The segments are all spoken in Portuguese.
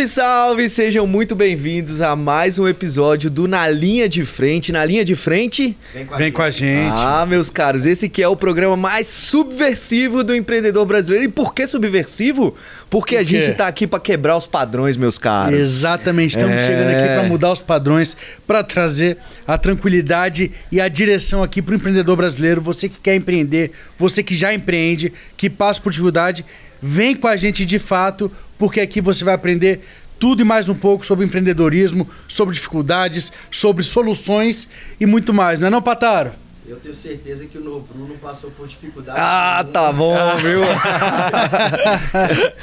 Salve, salve! Sejam muito bem-vindos a mais um episódio do Na Linha de Frente. Na Linha de Frente? Vem com a, Vem gente. Com a gente. Ah, meus caros, esse que é o programa mais subversivo do empreendedor brasileiro. E por que subversivo? Porque Por a gente tá aqui para quebrar os padrões, meus caros. Exatamente, estamos é... chegando aqui para mudar os padrões, para trazer a tranquilidade e a direção aqui para o empreendedor brasileiro. Você que quer empreender, você que já empreende, que passa por dificuldade, vem com a gente de fato porque aqui você vai aprender tudo e mais um pouco sobre empreendedorismo, sobre dificuldades, sobre soluções e muito mais, não é não, Pataro? Eu tenho certeza que o Nobru não passou por dificuldade. Ah, nenhuma. tá bom, viu?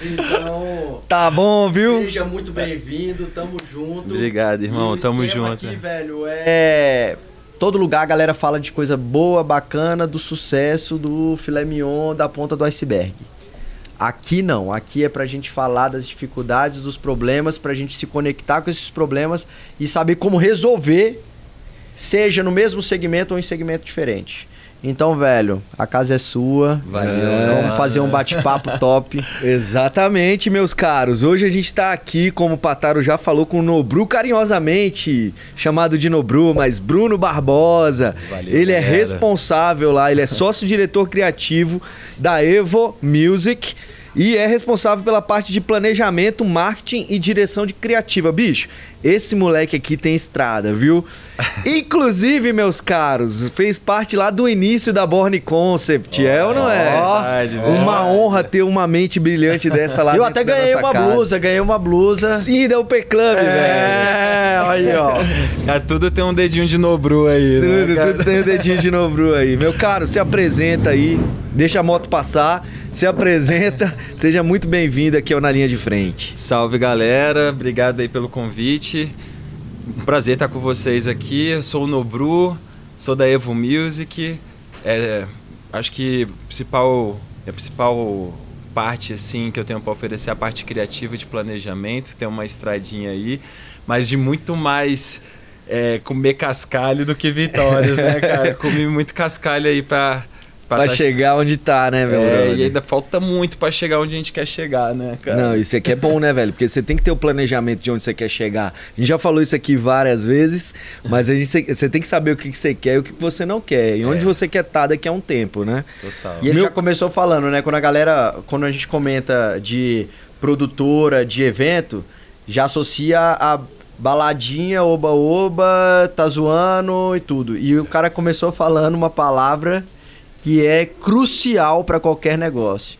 então. Tá bom, viu? Seja muito bem-vindo, tamo junto. Obrigado, irmão, e tamo junto. aqui, velho, é. Todo lugar a galera fala de coisa boa, bacana, do sucesso, do filé mignon, da ponta do iceberg. Aqui não, aqui é pra gente falar das dificuldades, dos problemas, pra gente se conectar com esses problemas e saber como resolver, seja no mesmo segmento ou em segmento diferente. Então, velho, a casa é sua. Valeu. É. Vamos fazer um bate-papo top. Exatamente, meus caros. Hoje a gente tá aqui, como o Pataro já falou, com o Nobru carinhosamente, chamado de Nobru, mas Bruno Barbosa. Valeu, ele é responsável lá, ele é sócio-diretor criativo da Evo Music e é responsável pela parte de planejamento, marketing e direção de criativa. Bicho, esse moleque aqui tem estrada, viu? Inclusive, meus caros, fez parte lá do início da Born Concept, oh, é ou não é? Verdade, uma honra ter uma mente brilhante dessa lá. Eu até ganhei uma casa. blusa, ganhei uma blusa. Sim, deu P Club, é, velho. É, aí, ó. Cara, tudo tem um dedinho de Nobru aí, né, Tudo, tudo tem um dedinho de Nobru aí. Meu caro, se apresenta aí, deixa a moto passar se apresenta, seja muito bem-vindo aqui ao Na Linha de Frente. Salve galera, obrigado aí pelo convite. Um prazer estar com vocês aqui. Eu sou o Nobru, sou da Evo Music. É, acho que a principal, a principal parte assim que eu tenho para oferecer é a parte criativa de planejamento. Tem uma estradinha aí, mas de muito mais é, comer cascalho do que vitórias, né, cara? Comi muito cascalho aí para Pra, pra chegar onde tá, né, meu? É, e ainda falta muito para chegar onde a gente quer chegar, né, cara? Não, isso aqui é bom, né, velho? Porque você tem que ter o planejamento de onde você quer chegar. A gente já falou isso aqui várias vezes, mas a gente, você tem que saber o que você quer e o que você não quer. E onde é. você quer estar tá daqui a um tempo, né? Total. E ele meu... já começou falando, né? Quando a galera, quando a gente comenta de produtora, de evento, já associa a baladinha, oba-oba, tá zoando e tudo. E o cara começou falando uma palavra que é crucial para qualquer negócio.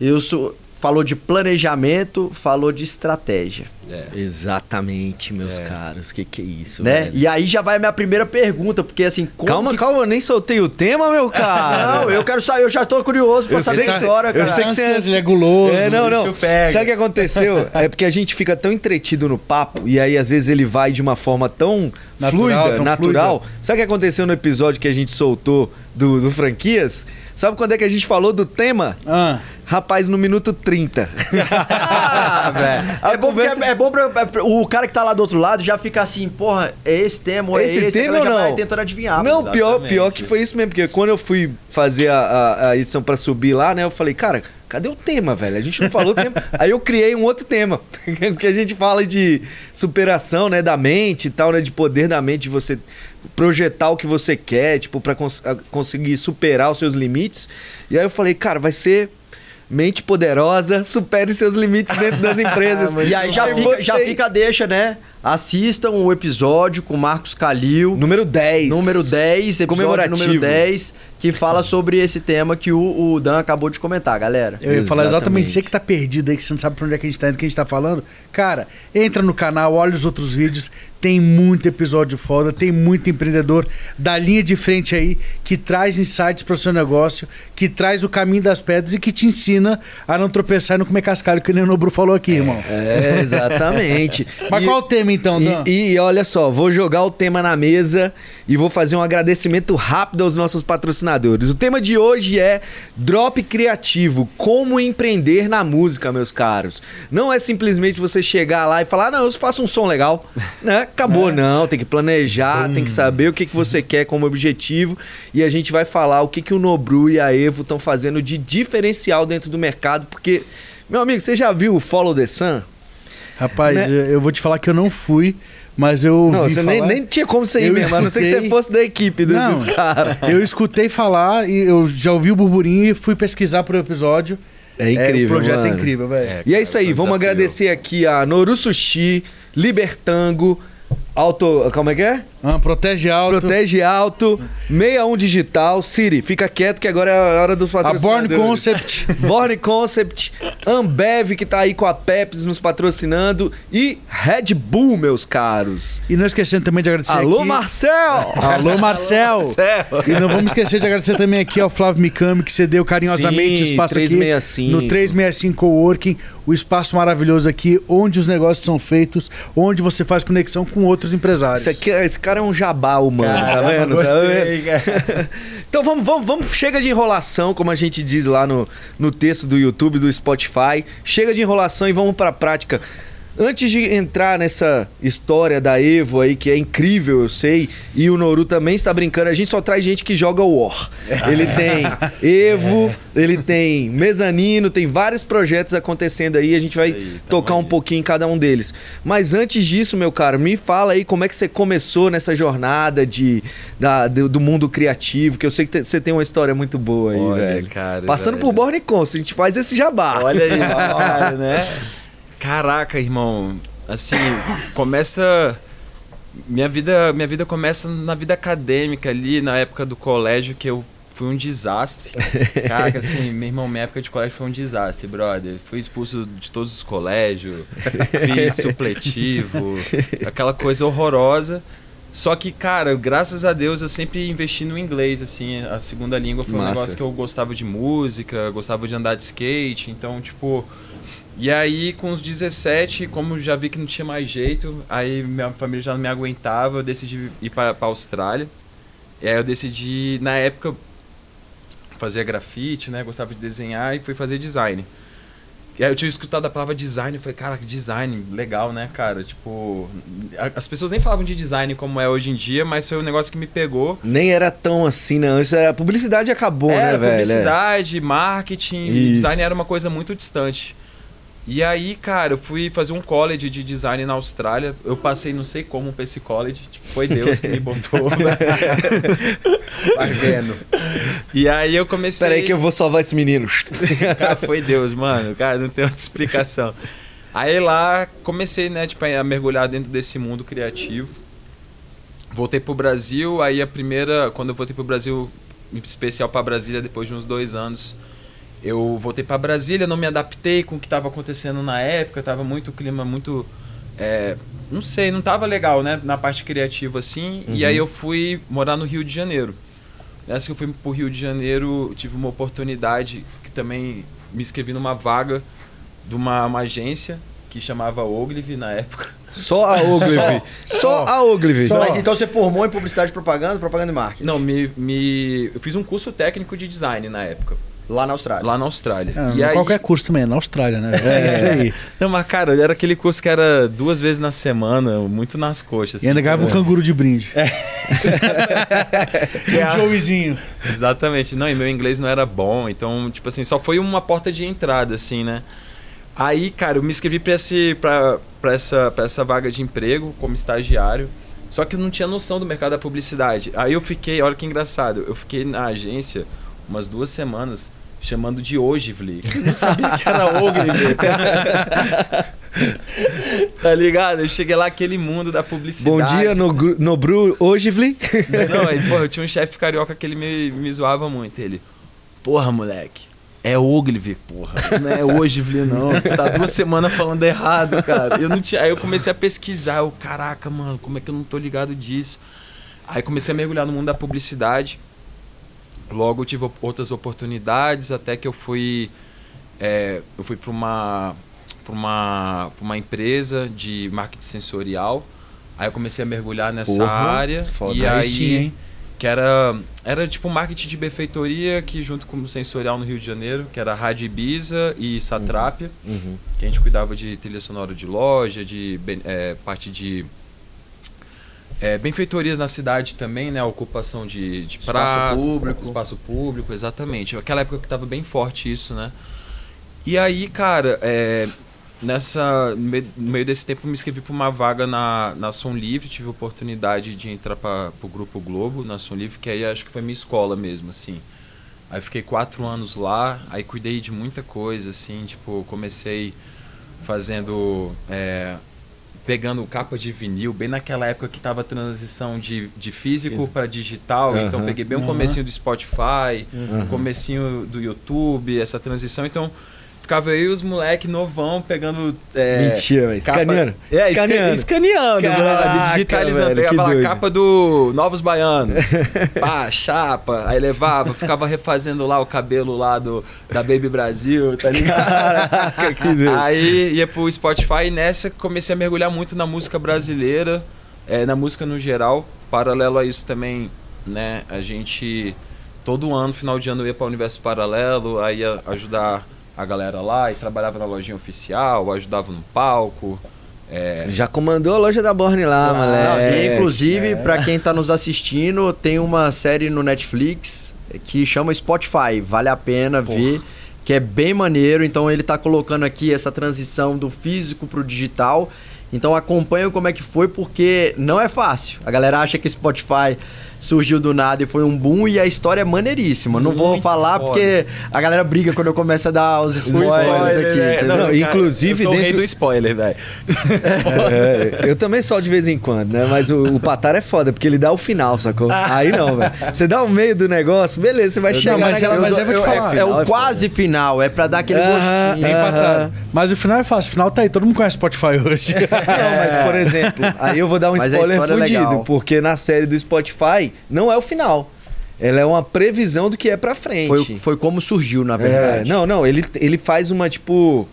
Eu sou, falou de planejamento, falou de estratégia. É. Exatamente, meus é. caros. Que que é isso, né? Velho? E aí já vai a minha primeira pergunta, porque assim, calma, que... calma, eu nem soltei o tema, meu cara. não, eu quero saber, eu já tô curioso para saber a história, cara. Eu sei que você é guloso. É, não, não. Sabe o que aconteceu? é porque a gente fica tão entretido no papo e aí às vezes ele vai de uma forma tão natural, fluida, tão natural. Fluida. Sabe o que aconteceu no episódio que a gente soltou do, do franquias? Sabe quando é que a gente falou do tema? Ah. Rapaz, no minuto 30. ah. É, bom conversa... é, é, bom pra, pra, o cara que tá lá do outro lado já fica assim, porra, é esse tema ou é esse, esse tema ou não? vai tentando adivinhar. Não, pior, pior que foi isso mesmo, porque quando eu fui fazer a, a, a edição para subir lá, né, eu falei, cara, cadê o tema, velho? A gente não falou o tema. Aí eu criei um outro tema, que a gente fala de superação, né, da mente e tal, né, de poder da mente, de você projetar o que você quer, tipo, para cons conseguir superar os seus limites. E aí eu falei, cara, vai ser mente poderosa, supere seus limites dentro das empresas. e aí já fica, já fica a deixa, né? Assistam o episódio com Marcos Calil. Número 10. Número 10, episódio número 10, que fala sobre esse tema que o, o Dan acabou de comentar, galera. Eu ia falar exatamente, você que tá perdido aí, que você não sabe pra onde é que a gente tá indo, que a gente tá falando. Cara, entra no canal, olha os outros vídeos, tem muito episódio foda, tem muito empreendedor da linha de frente aí que traz insights para o seu negócio, que traz o caminho das pedras e que te ensina a não tropeçar e não comer cascalho, que nem o Nobru falou aqui, é, irmão. É, exatamente. Mas e, qual o tema então, Dan? E, e olha só, vou jogar o tema na mesa e vou fazer um agradecimento rápido aos nossos patrocinadores. O tema de hoje é Drop Criativo, como empreender na música, meus caros. Não é simplesmente você chegar lá e falar, ah, não, eu faço um som legal, né? acabou, é. não. Tem que planejar, hum. tem que saber o que, que você quer como objetivo. E a gente vai falar o que, que o Nobru e a Evo estão fazendo de diferencial dentro do mercado. Porque, meu amigo, você já viu o Follow the Sun? Rapaz, né? eu, vou te falar que eu não fui. Mas eu. Não, você nem, nem, tinha como você ir eu mesmo, escutei... a não ser que você fosse da equipe do, não, dos caras. Eu escutei falar e eu já ouvi o burburinho e fui pesquisar pro episódio. É incrível. É, o projeto mano. é incrível, velho. É, e é isso aí, vamos desafio. agradecer aqui a Noru Sushi, Libertango, Auto. Como é que é? Ah, protege alto. Protege alto. 61 digital. Siri, fica quieto que agora é a hora do patrocinadores. A Born Concept. Born Concept. Ambev, que tá aí com a Pepsi nos patrocinando. E Red Bull, meus caros. E não esquecendo também de agradecer Alô, aqui... Marcel! Alô, Marcel! Alô, Marcel! E não vamos esquecer de agradecer também aqui ao Flávio Mikami, que cedeu carinhosamente Sim, espaço 365. aqui no 365 Coworking. O espaço maravilhoso aqui, onde os negócios são feitos, onde você faz conexão com outros empresários. Esse, aqui, esse cara é um jabá humano, tá Caramba, tá vendo? Gostei, tá vendo? então vamos, vamos, vamos, chega de enrolação, como a gente diz lá no, no texto do YouTube, do Spotify. Chega de enrolação e vamos pra prática. Antes de entrar nessa história da Evo aí, que é incrível, eu sei, e o Noru também está brincando, a gente só traz gente que joga War. Ele tem Evo, ele tem mezanino, tem vários projetos acontecendo aí, a gente Isso vai aí, tocar aí. um pouquinho em cada um deles. Mas antes disso, meu caro, me fala aí como é que você começou nessa jornada de, da, do, do mundo criativo, que eu sei que você tem uma história muito boa aí, Olha, velho. Cara, Passando velho. por Born Cons, a gente faz esse jabá. Olha isso, cara, né? Caraca, irmão. Assim, começa. Minha vida, minha vida começa na vida acadêmica ali, na época do colégio, que eu fui um desastre. Caraca, assim, meu irmão, minha época de colégio foi um desastre, brother. Fui expulso de todos os colégios, fiz supletivo, aquela coisa horrorosa. Só que, cara, graças a Deus eu sempre investi no inglês, assim, a segunda língua foi Massa. um negócio que eu gostava de música, gostava de andar de skate, então, tipo, e aí, com os 17, como já vi que não tinha mais jeito, aí minha família já não me aguentava, eu decidi ir para a Austrália. E aí eu decidi, na época, fazer grafite, né? Gostava de desenhar e fui fazer design. E aí eu tinha escutado a palavra design, eu falei, cara, que design, legal, né, cara? Tipo, as pessoas nem falavam de design como é hoje em dia, mas foi um negócio que me pegou. Nem era tão assim, não. Isso era publicidade acabou, era né, velho? Publicidade, marketing, Isso. design era uma coisa muito distante. E aí, cara, eu fui fazer um college de design na Austrália. Eu passei não sei como pra esse college. Tipo, foi Deus que me botou. Vai vendo. E aí eu comecei. Peraí que eu vou salvar esse menino. cara, foi Deus, mano. Cara, não tem outra explicação. Aí lá comecei, né, tipo, a mergulhar dentro desse mundo criativo. Voltei pro Brasil, aí a primeira, quando eu voltei pro Brasil, especial para Brasília, depois de uns dois anos, eu voltei para Brasília, não me adaptei com o que estava acontecendo na época, tava muito clima muito é, não sei, não tava legal, né, na parte criativa assim. Uhum. E aí eu fui morar no Rio de Janeiro. Nessa que eu fui pro Rio de Janeiro, tive uma oportunidade que também me inscrevi numa vaga de uma, uma agência que chamava Ogilvy na época. Só a Ogilvy. Só, Só a Ogilvy. Mas então você formou em publicidade e propaganda, propaganda e marketing? Não, me, me, eu fiz um curso técnico de design na época. Lá na Austrália. Lá na Austrália. É, e aí... Qualquer curso também, é na Austrália, né? É, isso aí. Não, mas cara, era aquele curso que era duas vezes na semana, muito nas coxas. Assim, e ainda ganhava um canguru de brinde. É. um showzinho. Exatamente. Não, e meu inglês não era bom, então, tipo assim, só foi uma porta de entrada, assim, né? Aí, cara, eu me inscrevi pra, esse, pra, pra, essa, pra essa vaga de emprego como estagiário. Só que eu não tinha noção do mercado da publicidade. Aí eu fiquei, olha que engraçado, eu fiquei na agência umas duas semanas chamando de Ogivli. Não sabia que era Ogilvy. tá ligado? Eu cheguei lá aquele mundo da publicidade. Bom dia, no, no Bru Ogivli. Não, aí, porra, eu tinha um chefe carioca que ele me, me zoava muito. Ele, porra, moleque, é Ogilvy, porra. Não é Ogilvy, não. Tu tá duas semanas falando errado, cara. Eu não tinha... Aí eu comecei a pesquisar. Eu, caraca, mano, como é que eu não tô ligado disso? Aí comecei a mergulhar no mundo da publicidade. Logo tive outras oportunidades até que eu fui é, eu fui para uma para uma uma empresa de marketing sensorial. Aí eu comecei a mergulhar nessa Porra, área foda. e aí sim, que era era tipo marketing de benfeitoria que junto com o sensorial no Rio de Janeiro, que era Rádio Ibiza e Satrápia, uhum. uhum. que a gente cuidava de trilha sonora de loja, de é, parte de é, benfeitorias na cidade também, né? A ocupação de, de espaço praça, público. espaço público, exatamente. Aquela época que estava bem forte isso, né? E aí, cara, é, nessa, no meio desse tempo, me inscrevi para uma vaga na, na Som Livre, tive a oportunidade de entrar para o Grupo Globo, na Som Livre, que aí acho que foi minha escola mesmo, assim. Aí fiquei quatro anos lá, aí cuidei de muita coisa, assim, tipo, comecei fazendo. É, pegando capa de vinil, bem naquela época que tava a transição de, de físico para digital, uhum. então peguei bem o comecinho do Spotify, uhum. o comecinho do YouTube, essa transição, então ficava aí os moleque novão pegando. É, Mentira, velho. Escaneando. É, escaneando. Escaneando, Caraca, digitalizando. Velho, pegava a capa do Novos Baianos. pá, chapa. Aí levava, ficava refazendo lá o cabelo lá do, da Baby Brasil, tá ligado? Caraca, que doido. Aí ia pro Spotify e nessa comecei a mergulhar muito na música brasileira, é, na música no geral. Paralelo a isso também, né? A gente. Todo ano, final de ano, eu ia para o Universo Paralelo, aí ia ajudar a galera lá e trabalhava na lojinha oficial, ajudava no palco. É... Já comandou a loja da Borne lá, moleque. e, inclusive, é. para quem tá nos assistindo, tem uma série no Netflix que chama Spotify. Vale a pena Porra. ver, que é bem maneiro. Então ele tá colocando aqui essa transição do físico pro digital. Então acompanha como é que foi, porque não é fácil. A galera acha que Spotify surgiu do nada e foi um boom e a história é maneiríssima. Não vou falar foda. porque a galera briga quando eu começo a dar os spoilers, spoiler, aqui. É, não, inclusive eu sou dentro... do spoiler, velho. É, eu também só de vez em quando, né? Mas o, o Patar é foda porque ele dá o final, sacou? Aí não, velho. Você dá o meio do negócio, beleza, você vai eu chegar não, mas, naquela... Mas eu, eu, é, é, o é quase foda. final, é pra dar aquele uh -huh, gostinho. Uh -huh. Mas o final é fácil, o final tá aí, todo mundo conhece Spotify hoje. não, mas por exemplo, aí eu vou dar um mas spoiler fudido, porque na série do Spotify não é o final. Ela é uma previsão do que é pra frente. Foi, foi como surgiu, na verdade. É, não, não, ele, ele faz uma, tipo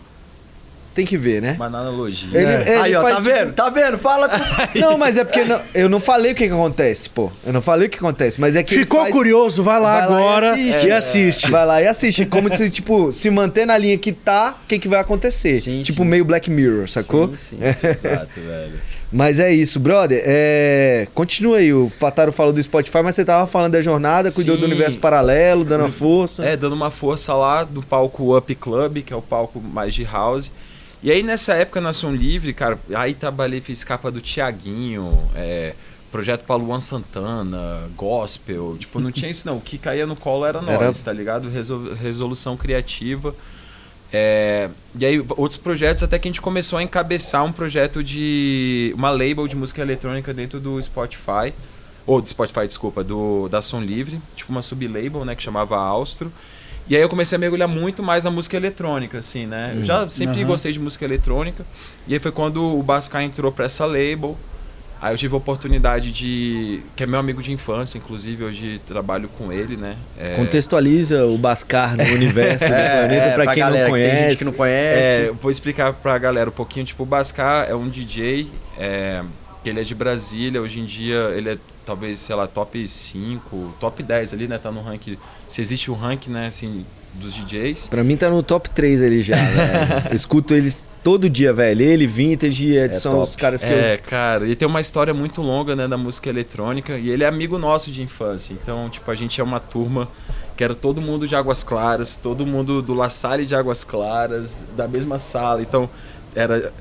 tem que ver, né? Uma analogia. Ele, é. ele Aí, ó, tá tipo... vendo? Tá vendo? Fala. não, mas é porque não, eu não falei o que, que, acontece, pô. Eu não falei o que acontece, mas é que. Ficou faz... curioso, vai lá vai agora lá e, assiste. e assiste. Vai lá e assiste. Como se, tipo, se manter na linha que tá, o que, que vai acontecer. Sim, tipo, sim. meio Black Mirror, sacou? Sim, sim. Exato, velho. Mas é isso, brother. É... Continua aí. O Pataro falou do Spotify, mas você tava falando da jornada, cuidou Sim. do universo paralelo, dando uma força. É, dando uma força lá do palco Up Club, que é o palco mais de house. E aí nessa época na Som Livre, cara, aí trabalhei, fiz capa do Tiaguinho, é, projeto para Luan Santana, gospel, tipo, não tinha isso não, o que caía no colo era nós, era... tá ligado? Resol resolução criativa. É, e aí outros projetos até que a gente começou a encabeçar um projeto de uma label de música eletrônica dentro do Spotify, ou do Spotify, desculpa, do da Som Livre, tipo uma sublabel, né, que chamava Austro. E aí eu comecei a mergulhar muito mais na música eletrônica, assim, né? Eu já sempre uhum. gostei de música eletrônica. E aí foi quando o Bascar entrou pra essa label. Aí eu tive a oportunidade de. que é meu amigo de infância, inclusive, hoje trabalho com ele, né? É... Contextualiza o Bascar no universo do é, planeta é, pra, pra quem galera, não conhece. Tem gente que não conhece. É, vou explicar pra galera um pouquinho. Tipo, o Bascar é um DJ, é, que ele é de Brasília, hoje em dia ele é talvez, sei lá, top 5, top 10 ali, né? Tá no ranking. Se existe o um ranking, né, assim, dos DJs. Pra mim tá no top 3 ali já, velho. Escuto eles todo dia, velho. Ele, Vintage e Ed é são os caras que é, eu... cara, ele tem uma história muito longa, né, da música eletrônica. E ele é amigo nosso de infância. Então, tipo, a gente é uma turma que era todo mundo de Águas Claras, todo mundo do La Salle de Águas Claras, da mesma sala. Então, era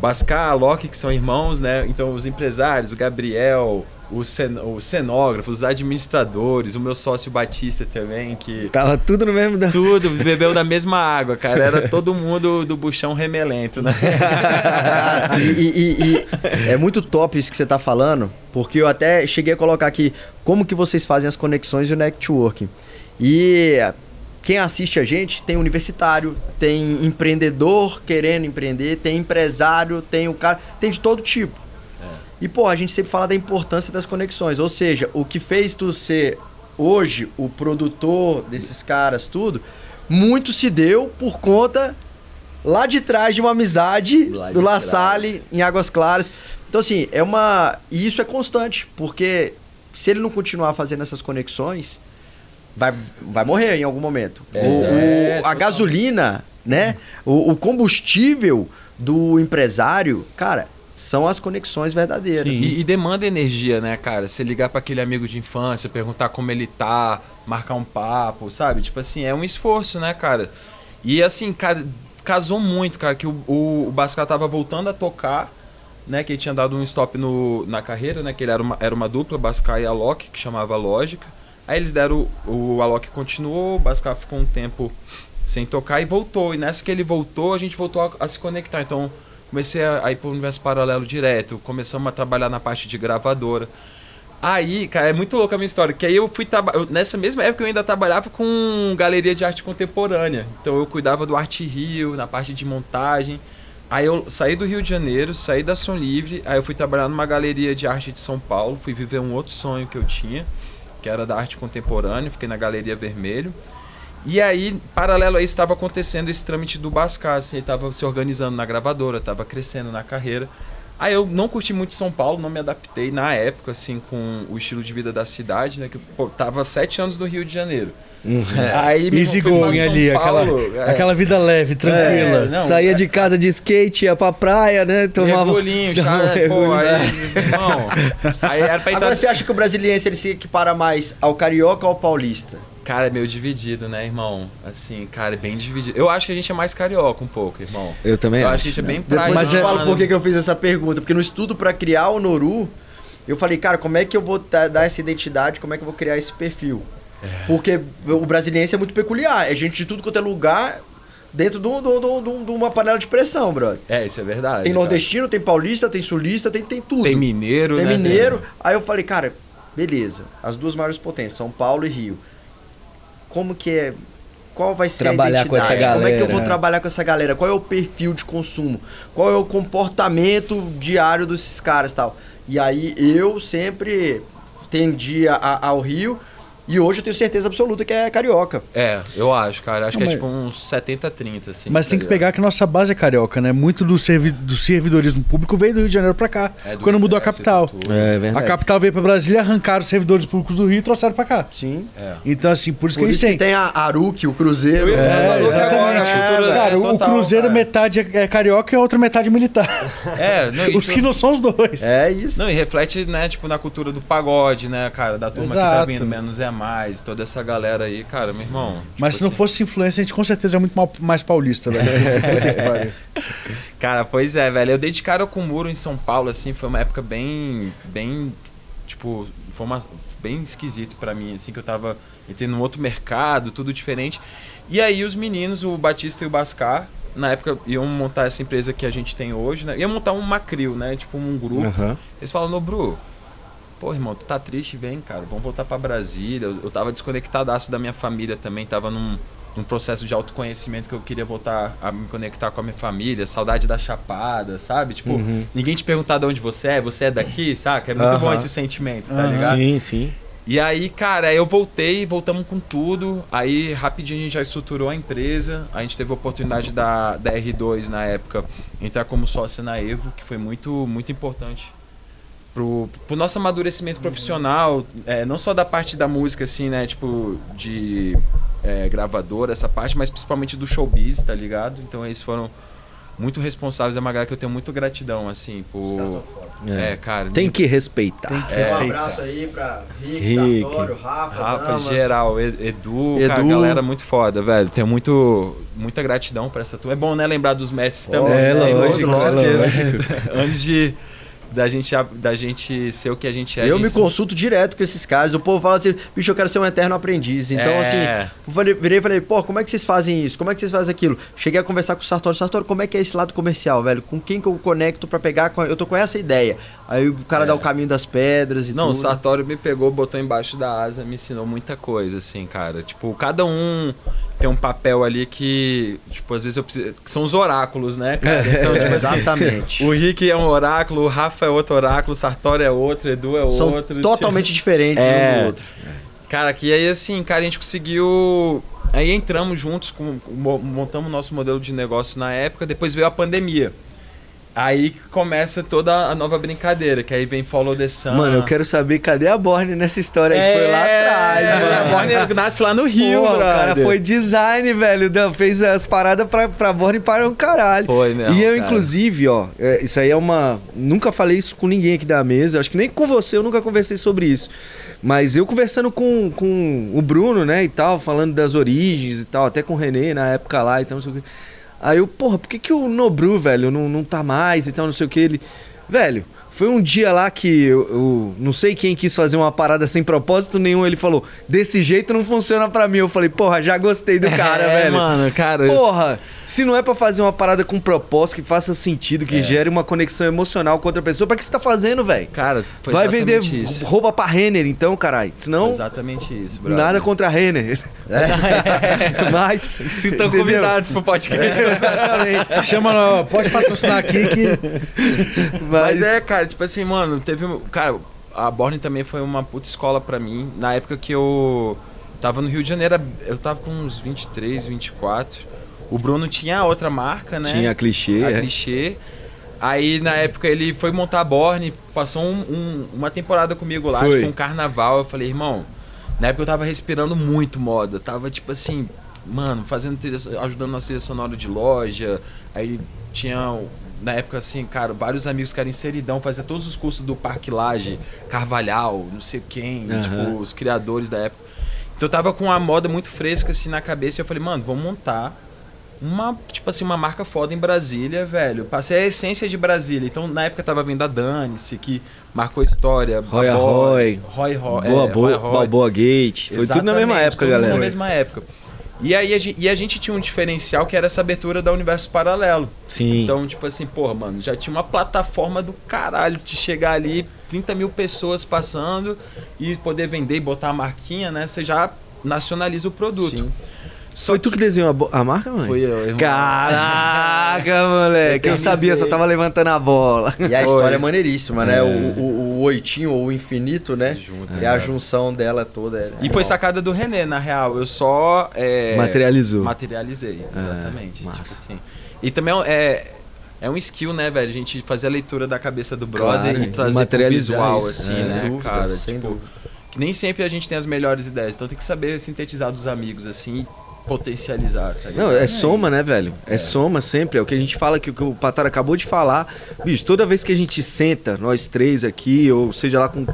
Bascar, Loki, que são irmãos, né? Então, os empresários, o Gabriel, o, cen o cenógrafo, os administradores, o meu sócio Batista também, que. Tava tudo no mesmo. Da... Tudo, bebeu da mesma água, cara. Era todo mundo do buchão remelento, né? e, e, e, é muito top isso que você tá falando, porque eu até cheguei a colocar aqui como que vocês fazem as conexões e o networking. E quem assiste a gente tem universitário, tem empreendedor querendo empreender, tem empresário, tem o cara, tem de todo tipo. E, pô, a gente sempre fala da importância das conexões. Ou seja, o que fez tu ser hoje o produtor desses caras, tudo, muito se deu por conta lá de trás de uma amizade lá do La Salle em Águas Claras. Então, assim, é uma. E isso é constante, porque se ele não continuar fazendo essas conexões, vai, vai morrer em algum momento. É, o, é, o, a gasolina, né? O, o combustível do empresário, cara, são as conexões verdadeiras. Sim. E, e, demanda energia, né, cara? Você ligar para aquele amigo de infância, perguntar como ele tá, marcar um papo, sabe? Tipo assim, é um esforço, né, cara? E assim, cada, casou muito, cara, que o, o, o Bascar tava voltando a tocar, né? Que ele tinha dado um stop no, na carreira, né? Que ele era uma, era uma dupla, Bascar e Alok, que chamava Lógica. Aí eles deram. O Alok continuou, o Bascar ficou um tempo sem tocar e voltou. E nessa que ele voltou, a gente voltou a, a se conectar. Então comecei a, a ir para o universo paralelo direto, começamos a trabalhar na parte de gravadora. Aí, cara, é muito louca a minha história, que aí eu fui. Nessa mesma época eu ainda trabalhava com galeria de arte contemporânea. Então eu cuidava do Arte Rio, na parte de montagem. Aí eu saí do Rio de Janeiro, saí da Som Livre, aí eu fui trabalhar numa galeria de arte de São Paulo, fui viver um outro sonho que eu tinha, que era da arte contemporânea, fiquei na Galeria Vermelho. E aí, paralelo a isso, estava acontecendo esse trâmite do Bascar, assim, ele estava se organizando na gravadora, estava crescendo na carreira. Aí eu não curti muito São Paulo, não me adaptei na época, assim, com o estilo de vida da cidade, né? Que pô, tava sete anos no Rio de Janeiro. Uhum. Aí Easy going ali, aquela, é. aquela vida leve, tranquila. É, não, Saía é... de casa de skate, ia pra praia, né? Tomava. Mergulhinho, chá, pô, aí, irmão. Aí era pra Agora você acha que o brasiliense ele se equipara mais ao carioca ou ao paulista? Cara, é meio dividido, né, irmão? Assim, cara, é bem dividido. Eu acho que a gente é mais carioca um pouco, irmão. Eu também eu acho. acho que a gente é bem praia. Depois Mas eu falo por que eu fiz essa pergunta. Porque no estudo para criar o Noru, eu falei, cara, como é que eu vou dar essa identidade? Como é que eu vou criar esse perfil? É. Porque o brasiliense é muito peculiar. É gente de tudo quanto é lugar dentro de, um, de, uma panela de pressão, brother. É, isso é verdade. Tem nordestino, cara. tem paulista, tem sulista, tem, tem tudo. Tem mineiro, Tem né, mineiro. Aí eu falei, cara, beleza. As duas maiores potências, São Paulo e Rio como que é qual vai ser trabalhar a identidade? Com essa galera. Como é que eu vou trabalhar com essa galera? Qual é o perfil de consumo? Qual é o comportamento diário desses caras tal? E aí eu sempre tendia ao Rio e hoje eu tenho certeza absoluta que é carioca. É, eu acho, cara. Acho não, que é tipo uns 70-30, assim. Mas tá tem que pegar que nossa base é carioca, né? Muito do, servi do servidorismo público veio do Rio de Janeiro pra cá. É quando mudou a capital. É, é verdade. A capital veio pra Brasília, arrancaram os servidores públicos do Rio e trouxeram pra cá. Sim. É. Então, assim, por isso por que isso a gente tem. tem a Aruque, o Cruzeiro. É, exatamente. É, cara, o Cruzeiro cara. metade é carioca e a outra metade militar. É, não, Os que não são os dois. É isso. Não, e reflete, né, tipo, na cultura do pagode, né, cara? Da turma Exato. que tá vindo, menos é mais, toda essa galera aí, cara, meu irmão. Tipo Mas se assim... não fosse influência, a gente com certeza é muito mais paulista, velho. cara, pois é, velho. Eu dei de cara com o muro em São Paulo, assim, foi uma época bem. bem. Tipo, foi uma, bem esquisito para mim, assim, que eu tava entrando num outro mercado, tudo diferente. E aí os meninos, o Batista e o Bascar, na época iam montar essa empresa que a gente tem hoje, né? Iam montar um Macril, né? Tipo um grupo. Uhum. Eles falam, no Bru, Pô, irmão, tu tá triste, vem, cara, vamos voltar para Brasília. Eu, eu tava desconectadaço da minha família também, tava num, num processo de autoconhecimento que eu queria voltar a me conectar com a minha família, saudade da chapada, sabe? Tipo, uhum. ninguém te perguntar de onde você é, você é daqui, saca? É muito uhum. bom esse sentimento, tá uhum. ligado? Sim, sim. E aí, cara, eu voltei, voltamos com tudo. Aí, rapidinho, a gente já estruturou a empresa. A gente teve a oportunidade da, da R2 na época entrar como sócio na Evo, que foi muito, muito importante pro, pro nosso amadurecimento profissional, é, não só da parte da música, assim, né? Tipo, de é, gravadora, essa parte, mas principalmente do showbiz, tá ligado? Então eles foram muito responsáveis, é uma galera que eu tenho muito gratidão, assim, por. É. é, cara. Tem que respeitar. Tem que respeitar. Um abraço aí pra Rick, Rick. Sartório, Rafa, Rafa, Damas. geral, Edu, Edu, cara, galera muito foda, velho. Tenho muito, muita gratidão pra essa turma. É bom, né, lembrar dos mestres oh, também. É, né? lógico, lógico. Antes de da gente, da gente ser o que a gente é. Eu me consulto direto com esses caras. O povo fala assim, bicho, eu quero ser um eterno aprendiz. Então, é... assim, eu falei, virei e falei, pô, como é que vocês fazem isso? Como é que vocês fazem aquilo? Cheguei a conversar com o Sartori. Sartori, como é que é esse lado comercial, velho? Com quem que eu conecto para pegar? Eu tô com essa ideia. Aí o cara é. dá o caminho das pedras e Não, tudo. o Sartori me pegou, botou embaixo da asa, me ensinou muita coisa, assim, cara. Tipo, cada um tem um papel ali que, tipo, às vezes eu preciso. Que são os oráculos, né, cara? Então, tipo assim, Exatamente. O Rick é um oráculo, o Rafa é outro oráculo, o Sartori é outro, o Edu é são outro. Totalmente tipo... diferentes é. um do outro. Cara, que aí assim, cara, a gente conseguiu. Aí entramos juntos, com, montamos o nosso modelo de negócio na época, depois veio a pandemia. Aí começa toda a nova brincadeira, que aí vem Follow the Sun. Mano, eu quero saber cadê a Borne nessa história aí é, que foi lá atrás, é, mano. A Borne nasce lá no Rio, Pô, O cara foi design, velho. Fez as paradas pra, pra Borne para um caralho. Foi, né? E eu, cara. inclusive, ó, é, isso aí é uma. Nunca falei isso com ninguém aqui da mesa. Acho que nem com você eu nunca conversei sobre isso. Mas eu conversando com, com o Bruno, né, e tal, falando das origens e tal, até com o Renê na época lá e então, tal, não sei o que. Aí eu, porra, por que, que o Nobru, velho, não, não tá mais e tal, não sei o que. Ele, velho, foi um dia lá que eu, eu, não sei quem quis fazer uma parada sem propósito nenhum. Ele falou: desse jeito não funciona pra mim. Eu falei: porra, já gostei do cara, é, velho. mano, cara. Porra, se não é pra fazer uma parada com propósito, que faça sentido, que é. gere uma conexão emocional com outra pessoa, pra que você tá fazendo, velho? Cara, foi Vai vender isso. roupa pra Renner, então, caralho. Senão. Foi exatamente isso, brother. Nada contra a Renner. É. Mas. Se estão convidados pro podcast. É, exatamente. Chama, pode patrocinar aqui que. Mas... Mas é, cara, tipo assim, mano, teve. Cara, a Borne também foi uma puta escola pra mim. Na época que eu tava no Rio de Janeiro, eu tava com uns 23, 24. O Bruno tinha outra marca, né? Tinha a clichê. A é. clichê. Aí na época ele foi montar a Borne, passou um, um, uma temporada comigo lá, foi. tipo um carnaval. Eu falei, irmão, na época eu tava respirando muito moda. Tava tipo assim, mano, fazendo trilha, ajudando na trilha sonora de loja. Aí tinha, na época assim, cara, vários amigos que eram inseridão, fazia todos os cursos do Parque Laje, Carvalhal, não sei quem, uhum. tipo, os criadores da época. Então eu tava com a moda muito fresca assim na cabeça e eu falei, mano, vamos montar uma, tipo assim, uma marca foda em Brasília, velho. Passei a essência de Brasília. Então, na época tava vindo a Dani-se, que marcou história. Roy Roy. Roy Roy. Boa, é, boa, Balboa Gate. Foi Exatamente, tudo na mesma época, tudo galera. na mesma época. E aí a gente, e a gente tinha um diferencial que era essa abertura da Universo Paralelo. Sim. Então, tipo assim, porra, mano, já tinha uma plataforma do caralho de chegar ali, 30 mil pessoas passando e poder vender e botar a marquinha, né? Você já nacionaliza o produto. Sim. Só Foi que... tu que desenhou a, a marca, mano? Foi eu, irmão. Caraca, moleque. Eu, eu sabia, só tava levantando a bola. E a história é maneiríssima, né? É. O, o, o, oitinho ou o infinito, né? Junto, é. a junção dela toda. É e foi sacada do René, na real. Eu só. É, Materializou. Materializei, é, exatamente. tipo assim. E também é. É um skill, né, velho? A gente fazer a leitura da cabeça do brother claro, e trazer pro visual, assim, é, né, dúvida, cara? Sem tipo, dúvida. Que nem sempre a gente tem as melhores ideias. Então tem que saber sintetizar dos amigos, assim, potencializar. Tá não, é soma, né, velho? É, é, soma sempre. É o que a gente fala que, que o Patar acabou de falar. Bicho, toda vez que a gente senta, nós três aqui, ou seja lá com.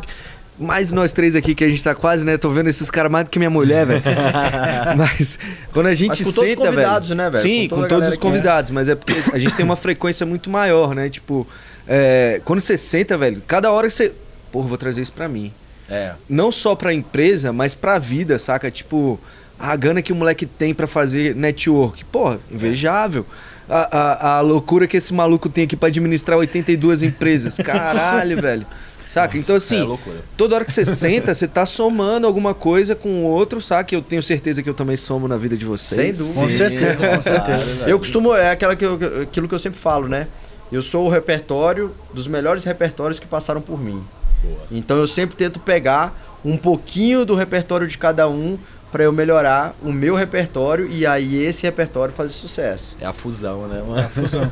Mais nós três aqui, que a gente tá quase, né? Tô vendo esses caras mais do que minha mulher, velho. mas quando a gente mas com senta, todos os convidados, velho, né, velho? Sim, com, com todos os convidados, é. mas é porque a gente tem uma frequência muito maior, né? Tipo, é, quando você senta, velho, cada hora você. Porra, vou trazer isso pra mim. É. Não só pra empresa, mas pra vida, saca? Tipo, a gana que o moleque tem para fazer network. Pô, invejável. A, a, a, loucura que esse maluco tem aqui para administrar 82 empresas. Caralho, velho. Saca? Nossa, então, assim, é toda hora que você senta, você tá somando alguma coisa com o outro, saca? Eu tenho certeza que eu também somo na vida de vocês. Sem dúvida. Com certeza, com certeza. eu costumo, é aquela que eu, aquilo que eu sempre falo, né? Eu sou o repertório dos melhores repertórios que passaram por mim. Boa. Então eu sempre tento pegar um pouquinho do repertório de cada um para eu melhorar o meu repertório e aí esse repertório fazer sucesso. É a fusão, né? Mano? É a fusão.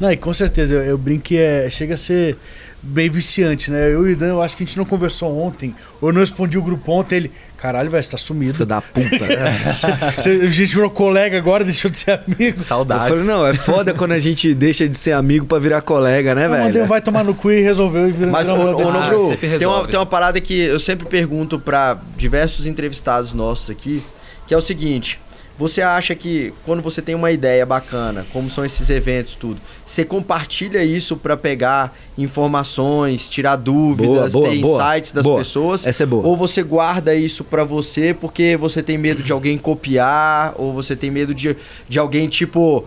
não, e com certeza, eu, eu brinco que é, chega a ser bem viciante, né? Eu e o Idan, eu acho que a gente não conversou ontem, ou não respondi o grupo ontem, ele, caralho, velho, você tá sumido. Filho da puta. você, a gente virou colega agora, deixou de ser amigo. Saudades. Eu falei, não, é foda quando a gente deixa de ser amigo pra virar colega, né, velho? Mandei vai tomar no cu e resolveu e virou Mas, ô, ô, ah, tem, uma, tem uma parada que eu sempre pergunto pra diversos entrevistados nossos aqui, que é o seguinte você acha que quando você tem uma ideia bacana, como são esses eventos, tudo, você compartilha isso para pegar informações, tirar dúvidas, boa, boa, ter boa, insights das pessoas? Essa é boa. Ou você guarda isso para você porque você tem medo de alguém copiar, ou você tem medo de, de alguém tipo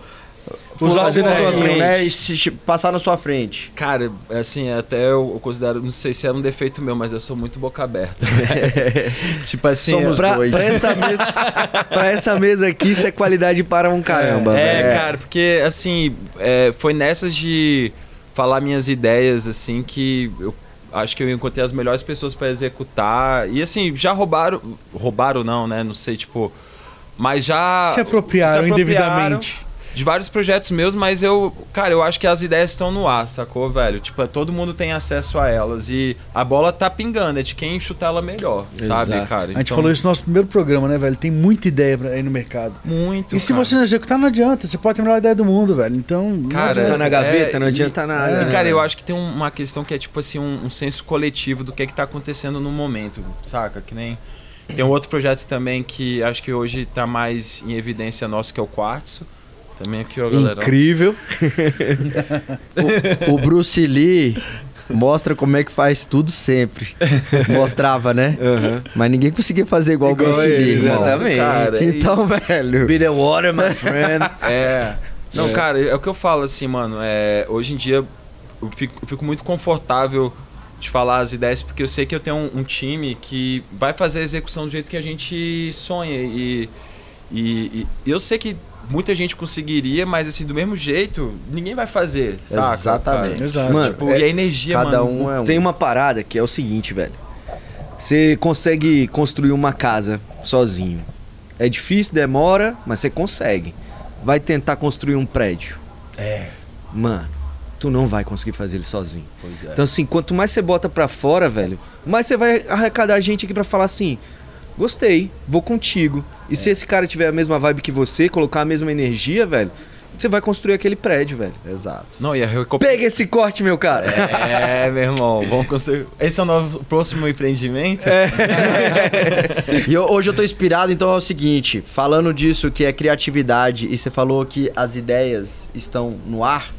usar na tua frente, né? E se, passar na sua frente. Cara, assim, até eu, considero, não sei se é um defeito meu, mas eu sou muito boca aberta. tipo assim, Somos pra, dois. Pra essa, mesa, pra essa mesa aqui, isso é qualidade para um caramba. É, é cara, porque assim, é, foi nessas de falar minhas ideias, assim, que eu acho que eu encontrei as melhores pessoas para executar. E assim, já roubaram. Roubaram, não, né? Não sei, tipo. Mas já. Se apropriaram, se apropriaram indevidamente de vários projetos meus, mas eu, cara, eu acho que as ideias estão no ar, sacou, velho? Tipo, todo mundo tem acesso a elas e a bola tá pingando, é de quem chutar ela melhor, Exato. sabe, cara? Então... A gente então falou isso no nosso primeiro programa, né, velho? Tem muita ideia aí no mercado. Muito. E se você não executar, não adianta. Você pode ter a melhor ideia do mundo, velho. Então, cara, não tá na gaveta, é, não adianta e, nada. E, cara, eu acho que tem uma questão que é tipo assim, um, um senso coletivo do que é que tá acontecendo no momento, saca? Que nem. Tem um outro projeto também que acho que hoje está mais em evidência nosso, que é o Quartzo Também aqui, ó, galera. Incrível. o, o Bruce Lee mostra como é que faz tudo sempre. Mostrava, né? Uhum. Mas ninguém conseguia fazer igual, igual o Bruce Lee, irmão. Exatamente. Cara, então, e... velho. Be the water, my friend. é. Não, é. cara, é o que eu falo assim, mano. É, hoje em dia eu fico, eu fico muito confortável de falar as ideias, porque eu sei que eu tenho um, um, time que vai fazer a execução do jeito que a gente sonha. E, e, e eu sei que muita gente conseguiria, mas assim, do mesmo jeito, ninguém vai fazer, saca? Exatamente. Exato. Mano, tipo, é, e a energia, cada mano, um é um. Tem uma parada que é o seguinte, velho. Você consegue construir uma casa sozinho. É difícil, demora, mas você consegue. Vai tentar construir um prédio. É. Mano, tu não vai conseguir fazer ele sozinho. É. Então assim, quanto mais você bota pra fora, velho, mais você vai arrecadar gente aqui para falar assim: "Gostei, vou contigo". E é. se esse cara tiver a mesma vibe que você, colocar a mesma energia, velho, você vai construir aquele prédio, velho. Exato. Não, e a recompensa... Pega esse corte, meu cara. É, meu irmão, vamos construir. Esse é o nosso próximo empreendimento. É. e hoje eu tô inspirado, então é o seguinte, falando disso que é criatividade e você falou que as ideias estão no ar,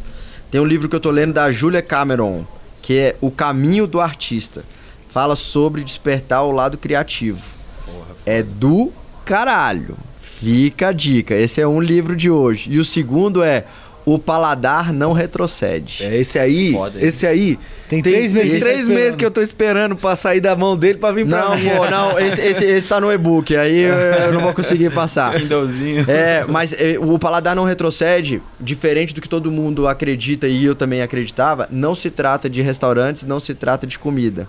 tem um livro que eu tô lendo da Julia Cameron, que é O Caminho do Artista. Fala sobre despertar o lado criativo. É do caralho. Fica a dica. Esse é um livro de hoje. E o segundo é O Paladar Não Retrocede. É esse aí. Foda, esse aí. Tem, tem três meses. três meses que eu tô esperando pra sair da mão dele pra vir pra Não, mim. pô, não. Esse, esse, esse tá no e-book. Aí eu não vou conseguir passar. Kindlezinho. É, mas é, o Paladar Não Retrocede, diferente do que todo mundo acredita e eu também acreditava, não se trata de restaurantes, não se trata de comida.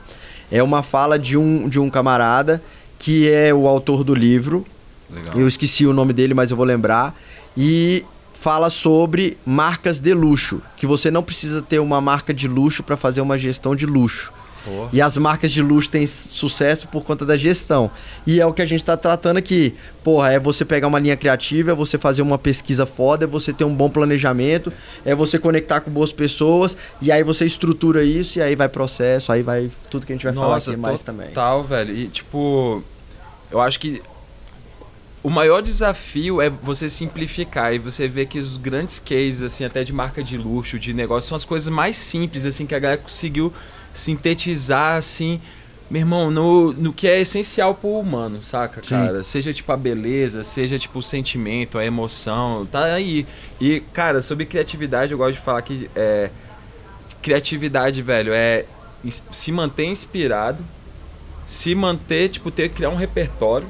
É uma fala de um, de um camarada que é o autor do livro Legal. Eu esqueci o nome dele, mas eu vou lembrar. E fala sobre marcas de luxo, que você não precisa ter uma marca de luxo para fazer uma gestão de luxo. Porra. E as marcas de luxo têm sucesso por conta da gestão. E é o que a gente está tratando aqui. Porra, é você pegar uma linha criativa, é você fazer uma pesquisa foda, é você ter um bom planejamento, é você conectar com boas pessoas, e aí você estrutura isso, e aí vai processo, aí vai tudo que a gente vai Nossa, falar aqui mais também. Total, velho. E tipo, eu acho que o maior desafio é você simplificar e você ver que os grandes cases, assim, até de marca de luxo, de negócio, são as coisas mais simples, assim, que a galera conseguiu sintetizar, assim, meu irmão, no, no que é essencial pro humano, saca, Sim. cara? Seja tipo a beleza, seja tipo o sentimento, a emoção, tá aí. E, cara, sobre criatividade, eu gosto de falar que é. Criatividade, velho, é se manter inspirado, se manter, tipo, ter criar um repertório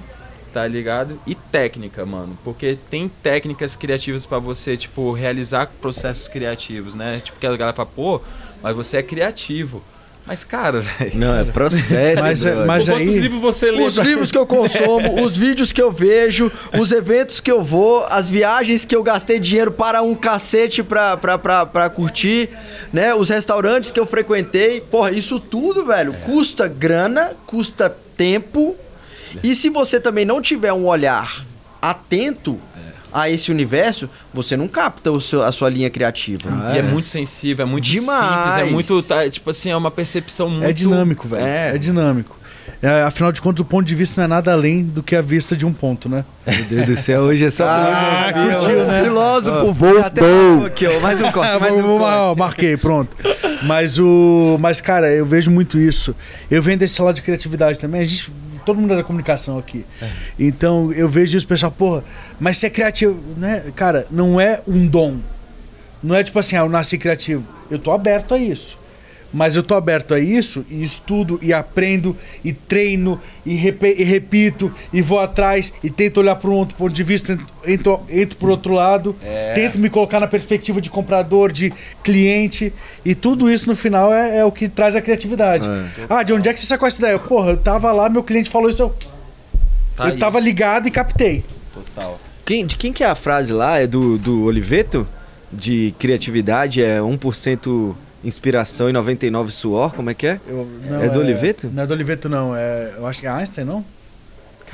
tá ligado? E técnica, mano, porque tem técnicas criativas para você, tipo, realizar processos criativos, né? Tipo, que a galera fala, pô, mas você é criativo. Mas, cara, velho. Não, é processo. mas, é, mas aí... Quantos livros você lê? Os livros que eu consumo, os vídeos que eu vejo, os eventos que eu vou, as viagens que eu gastei dinheiro para um cacete pra, pra, pra, pra curtir, né? Os restaurantes que eu frequentei. Porra, isso tudo, velho, é. custa grana, custa tempo e se você também não tiver um olhar atento a esse universo, você não capta seu, a sua linha criativa. Ah, e é. é. muito sensível, é muito Demais. simples, é muito, tá, tipo assim, é uma percepção muito... É dinâmico, velho. É. é dinâmico. É, afinal de contas, o ponto de vista não é nada além do que a vista de um ponto, né? Meu Deus do céu, hoje é só Ah, curtiu, né? Filósofo, oh, voltou. Aqui, ó, mais um corte, mais um corte. Marquei, pronto. Mas o, mas cara, eu vejo muito isso. Eu venho desse lado de criatividade também. A gente todo mundo é da comunicação aqui. É. Então eu vejo isso, pessoal, porra, mas se é criativo, né? Cara, não é um dom. Não é tipo assim, ah, eu nasci criativo. Eu tô aberto a isso. Mas eu tô aberto a isso e estudo e aprendo e treino e, rep e repito e vou atrás e tento olhar para um outro ponto de vista, entro, entro por outro lado, é. tento me colocar na perspectiva de comprador, de cliente e tudo isso no final é, é o que traz a criatividade. É. Ah, de onde é que você sacou essa ideia? Porra, eu tava lá, meu cliente falou isso, eu, tá eu tava ligado e captei. Total. Quem, de quem que é a frase lá? É do, do Oliveto? De criatividade é 1% Inspiração e 99 Suor, como é que é? Eu, não, é do é, Oliveto? Não é do Oliveto, não. É, eu acho que é Einstein, não?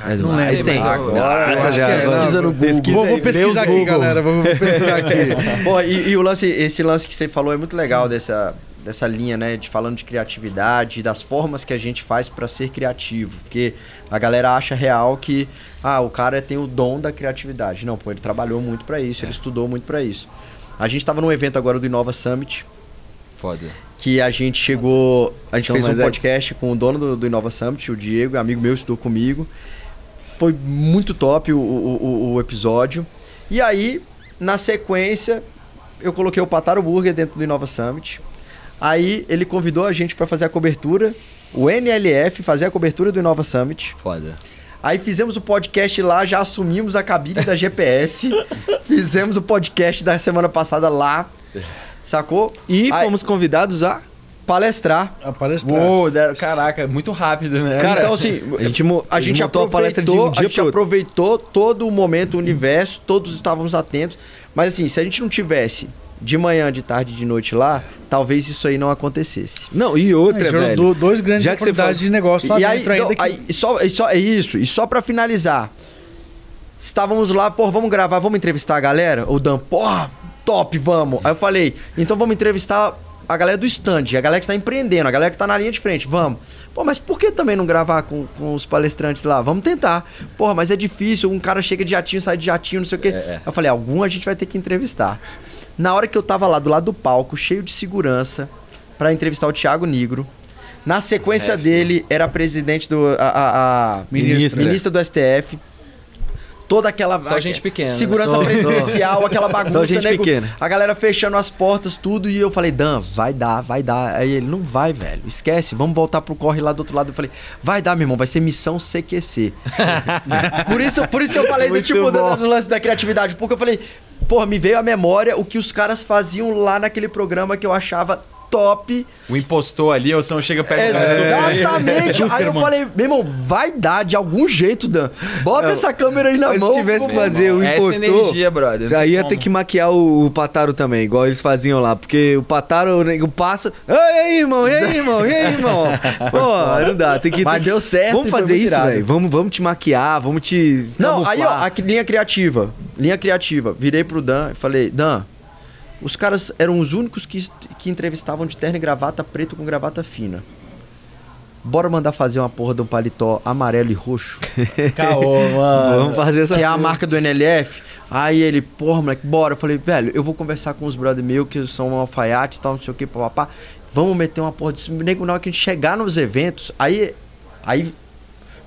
é do Einstein. Agora, agora já, é, pesquisa no Google. Pesquisa vou, vou pesquisar aqui, Google. galera. Vou, vou pesquisar aqui. Pô, e, e, o lance, esse lance que você falou é muito legal dessa dessa linha, né, de falando de criatividade, das formas que a gente faz para ser criativo, porque a galera acha real que ah, o cara tem o dom da criatividade. Não, pô, ele trabalhou muito para isso, é. ele estudou muito para isso. A gente estava num evento agora do Inova Summit. Foda. Que a gente chegou. A gente então, fez um podcast é... com o dono do, do Inova Summit, o Diego, amigo meu, estudou comigo. Foi muito top o, o, o episódio. E aí, na sequência, eu coloquei o Pataro Burger dentro do Inova Summit. Aí ele convidou a gente para fazer a cobertura, o NLF, fazer a cobertura do Inova Summit. Foda. Aí fizemos o podcast lá, já assumimos a cabine da GPS. fizemos o podcast da semana passada lá. Sacou? E Aí, fomos convidados a palestrar. A palestrar. Uou, caraca, muito rápido, né? Cara, então assim, a gente, a gente aproveitou, a, um a gente aproveitou todo o momento, o universo, todos estávamos atentos. Mas assim, se a gente não tivesse de manhã, de tarde, de noite lá, talvez isso aí não acontecesse. Não, e outra, é, velho. dois grandes já oportunidades de negócio lá e dentro aí, ainda. Que... Aí, só, só, é isso, e só para finalizar. Estávamos lá, pô, vamos gravar, vamos entrevistar a galera? O Dan, porra, top, vamos. Aí eu falei, então vamos entrevistar a galera do stand, a galera que está empreendendo, a galera que está na linha de frente, vamos. Pô, mas por que também não gravar com, com os palestrantes lá? Vamos tentar. Porra, mas é difícil, um cara chega de jatinho, sai de jatinho, não sei o quê. É, é. Eu falei, algum a gente vai ter que entrevistar. Na hora que eu tava lá do lado do palco, cheio de segurança, para entrevistar o Thiago Negro. Na sequência é, dele, era presidente do. A, a, a ministra. ministra do STF toda aquela só gente pequena segurança só, presidencial, só. aquela bagunça, só gente pequena. a galera fechando as portas, tudo, e eu falei, Dan, vai dar, vai dar. Aí ele, não vai, velho, esquece, vamos voltar pro corre lá do outro lado. Eu falei, vai dar, meu irmão, vai ser missão CQC. por, isso, por isso que eu falei do tipo, do, do lance da criatividade, porque eu falei, porra, me veio à memória o que os caras faziam lá naquele programa que eu achava top. O impostor ali, ou não chega perto Exatamente. aí eu falei, meu irmão, vai dar de algum jeito, Dan. Bota não, essa câmera aí na mão. Se tivesse que fazer o impostor. Essa energia, brother. Aí ia ter que maquiar o, o, Pataro também, igual eles faziam lá. Porque o Pataro, o passa. E aí, irmão? E aí, irmão? E aí, irmão? Pô, não dá. Tem que. Mas deu certo. Vamos fazer isso, velho. Vamos, vamos te maquiar, vamos te. Não, camuflar. aí, ó, a linha criativa. Linha criativa. Virei pro Dan e falei, Dan, os caras eram os únicos que, que entrevistavam de terno e gravata preto com gravata fina. Bora mandar fazer uma porra de um paletó amarelo e roxo. Caô, mano. Vamos fazer essa Que porra. é a marca do NLF. Aí ele, porra, moleque, bora. Eu falei, velho, eu vou conversar com os brother meus que são alfaiates e tal, não sei o que, papapá. Vamos meter uma porra disso. Nego, na hora que a gente chegar nos eventos, aí, aí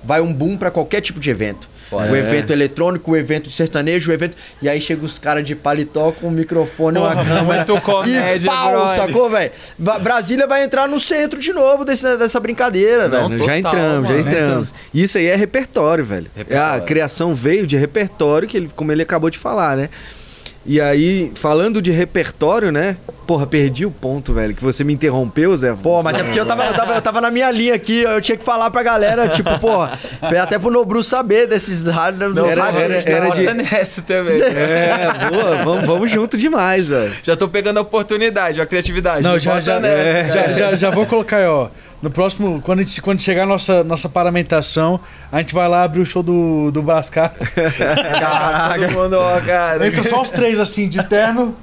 vai um boom para qualquer tipo de evento. Foda. O evento eletrônico, o evento sertanejo, o evento. E aí chega os caras de paletó com um microfone, Porra, uma câmera. Muito comédia, e pau, brother. sacou, velho? Brasília vai entrar no centro de novo desse, dessa brincadeira, velho. Já entramos, mano. já entramos. Isso aí é repertório, velho. Repertório. A criação veio de repertório, que ele, como ele acabou de falar, né? E aí, falando de repertório, né? Porra, perdi o ponto, velho, que você me interrompeu, Zé. Pô, mas é porque eu tava, eu tava, eu tava na minha linha aqui, eu tinha que falar pra galera, tipo, porra, até pro Nobru saber desses rádios. Não, era, era, era, era de... nessa também. É, boa, vamos, vamos junto demais, velho. Já tô pegando a oportunidade, a criatividade. Não, já, já, nessa, é, já, já, já vou colocar aí, ó. No próximo, quando, a gente, quando chegar a nossa, nossa paramentação, a gente vai lá abrir o show do, do Brascar. Caraca. Todo mundo, ó, cara. Entra só os três assim, de terno.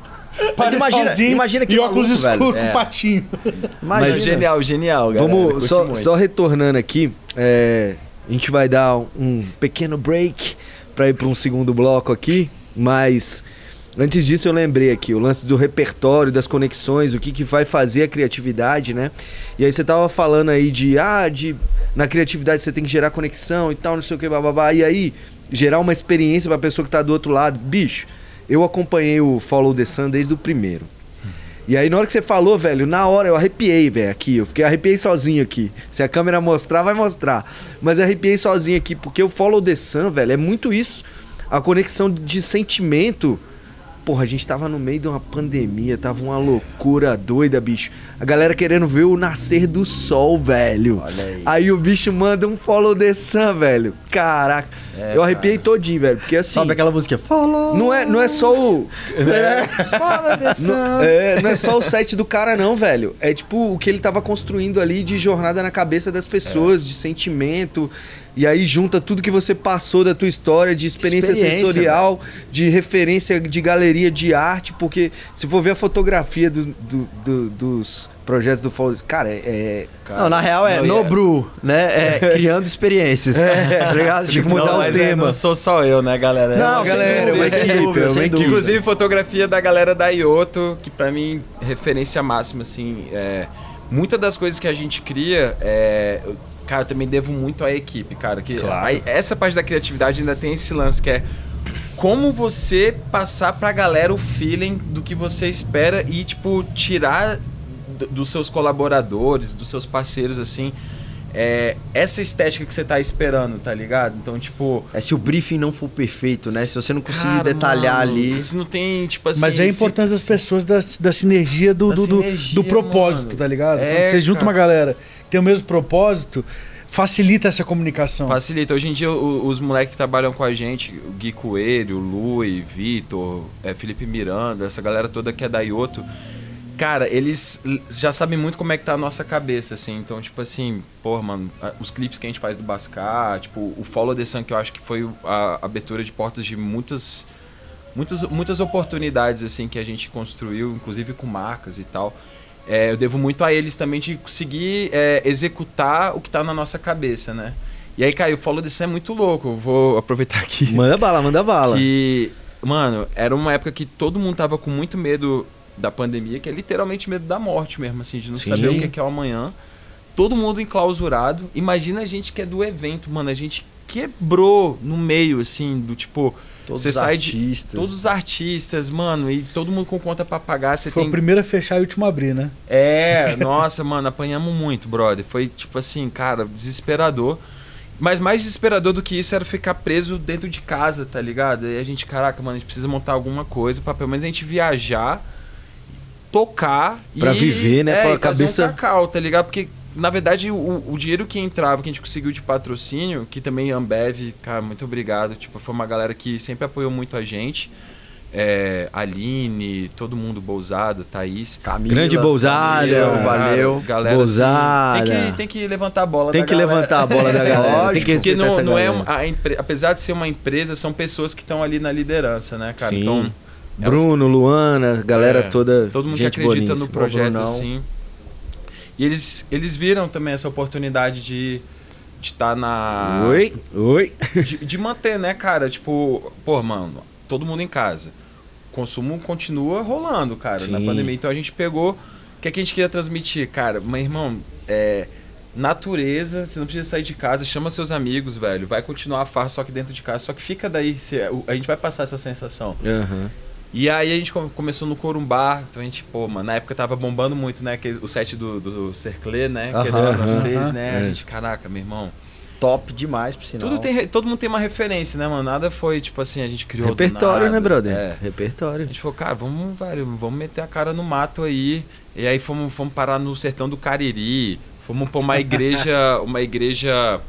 Mas imagina, imagina que e óculos escuros com patinho. Mas genial, genial, galera. Vamos, só, só, retornando aqui, é, a gente vai dar um pequeno break para ir para um segundo bloco aqui, mas Antes disso, eu lembrei aqui o lance do repertório, das conexões, o que, que vai fazer a criatividade, né? E aí você tava falando aí de, ah, de na criatividade você tem que gerar conexão e tal, não sei o que, bababá. E aí, gerar uma experiência pra pessoa que tá do outro lado. Bicho, eu acompanhei o Follow the Sun desde o primeiro. E aí, na hora que você falou, velho, na hora eu arrepiei, velho, aqui. Eu fiquei arrepiei sozinho aqui. Se a câmera mostrar, vai mostrar. Mas eu arrepiei sozinho aqui, porque o Follow the Sun, velho, é muito isso. A conexão de sentimento Porra, a gente tava no meio de uma pandemia, tava uma loucura doida, bicho. A galera querendo ver o nascer do sol, velho. Olha aí. Aí o bicho manda um follow the sun, velho. Caraca. É, eu arrepiei cara. todinho, velho. Porque assim. Sabe aquela música? Follow. Não é, não é só o. É. follow the sun. Não, é, não é só o set do cara, não, velho. É tipo o que ele tava construindo ali de jornada na cabeça das pessoas, é. de sentimento E aí junta tudo que você passou da tua história, de experiência, experiência sensorial, de referência de galeria de arte, porque se for ver a fotografia do, do, do, dos projetos do Follow, cara, é. Cara, não, na real é no Bru, né? É criando experiências. É, obrigado. Tinha que mudar não, o é, tema. É, não sou só eu, né, galera? Não, galera, mas sem dúvida, sem dúvida. Inclusive fotografia da galera da Ioto, que para mim referência máxima, assim, é, muitas das coisas que a gente cria, é, cara, eu também devo muito à equipe, cara. Que claro. a, essa parte da criatividade ainda tem esse lance que é como você passar pra galera o feeling do que você espera e, tipo, tirar dos seus colaboradores, dos seus parceiros, assim, é, essa estética que você tá esperando, tá ligado? Então, tipo. É se o briefing não for perfeito, né? Se você não conseguir cara, detalhar mano, ali. Se não tem, tipo assim. Mas é a importância das pessoas, da, da sinergia do, da do, sinergia, do, propósito, mano. tá ligado? É, Quando você junta cara. uma galera tem o mesmo propósito, facilita essa comunicação. Facilita. Hoje em dia, o, os moleques que trabalham com a gente, o Gui Coelho, o Lui, Vitor, é, Felipe Miranda, essa galera toda que é da Ioto cara, eles já sabem muito como é que tá a nossa cabeça, assim. Então, tipo assim, pô, mano, os clipes que a gente faz do Bascar, tipo, o Follow the Sun, que eu acho que foi a abertura de portas de muitas, muitas, muitas oportunidades, assim, que a gente construiu, inclusive com marcas e tal. É, eu devo muito a eles também de conseguir é, executar o que tá na nossa cabeça, né? E aí, Caio, o Follow the Sun é muito louco. Eu vou aproveitar aqui. Manda bala, manda bala. Que, mano, era uma época que todo mundo tava com muito medo da pandemia, que é literalmente medo da morte mesmo, assim, de não Sim. saber o que é, o amanhã. Todo mundo enclausurado. Imagina a gente que é do evento, mano. A gente quebrou no meio, assim, do tipo. Todos os artistas. De, todos os artistas, mano, e todo mundo com conta pra pagar. Você Foi tem... o primeiro a fechar e o último a abrir, né? É, nossa, mano, apanhamos muito, brother. Foi tipo assim, cara, desesperador. Mas mais desesperador do que isso era ficar preso dentro de casa, tá ligado? E a gente, caraca, mano, a gente precisa montar alguma coisa pra pelo menos a gente viajar tocar pra e, viver, né? É, pra cabeça. Um cacau, tá ligado? Porque, na verdade, o, o, dinheiro que entrava, que a gente conseguiu de patrocínio, que também Ambev, cara, muito obrigado. Tipo, foi uma galera que sempre apoiou muito a gente. É, Aline, todo mundo, Bousada, Thaís. Camila, Grande Bousada, Camila, valeu. Galera, Bousada. Assim, tem, que, tem que levantar a bola Tem que galera. levantar a bola da galera. tem que Porque não, não é uma, a, apesar de ser uma empresa, são pessoas que estão ali na liderança, né, cara? Sim. Então Bruno, Luana, galera é, toda. Todo mundo gente que acredita no projeto, assim. E eles, eles viram também essa oportunidade de estar tá na. Oi, oi. De, de, manter, né, cara? Tipo, pô, mano, todo mundo em casa. O consumo continua rolando, cara, Sim. na pandemia. Então a gente pegou. O que, é que a gente queria transmitir? Cara, meu irmão, é natureza, você não precisa sair de casa, chama seus amigos, velho. Vai continuar a farra só que dentro de casa, só que fica daí. A gente vai passar essa sensação. Uhum. E aí a gente começou no Corumbá, então a gente, pô, mano, na época tava bombando muito, né? o set do, do Cerclé, né? Que é dos franceses, né? A é. gente, caraca, meu irmão. Top demais, por sinal. Tudo tem, todo mundo tem uma referência, né, mano? Nada foi, tipo assim, a gente criou. Repertório, né, brother? É. Repertório. A gente falou, cara, vamos, velho, vamos meter a cara no mato aí. E aí fomos, fomos parar no sertão do Cariri. Fomos pra uma igreja. uma igreja.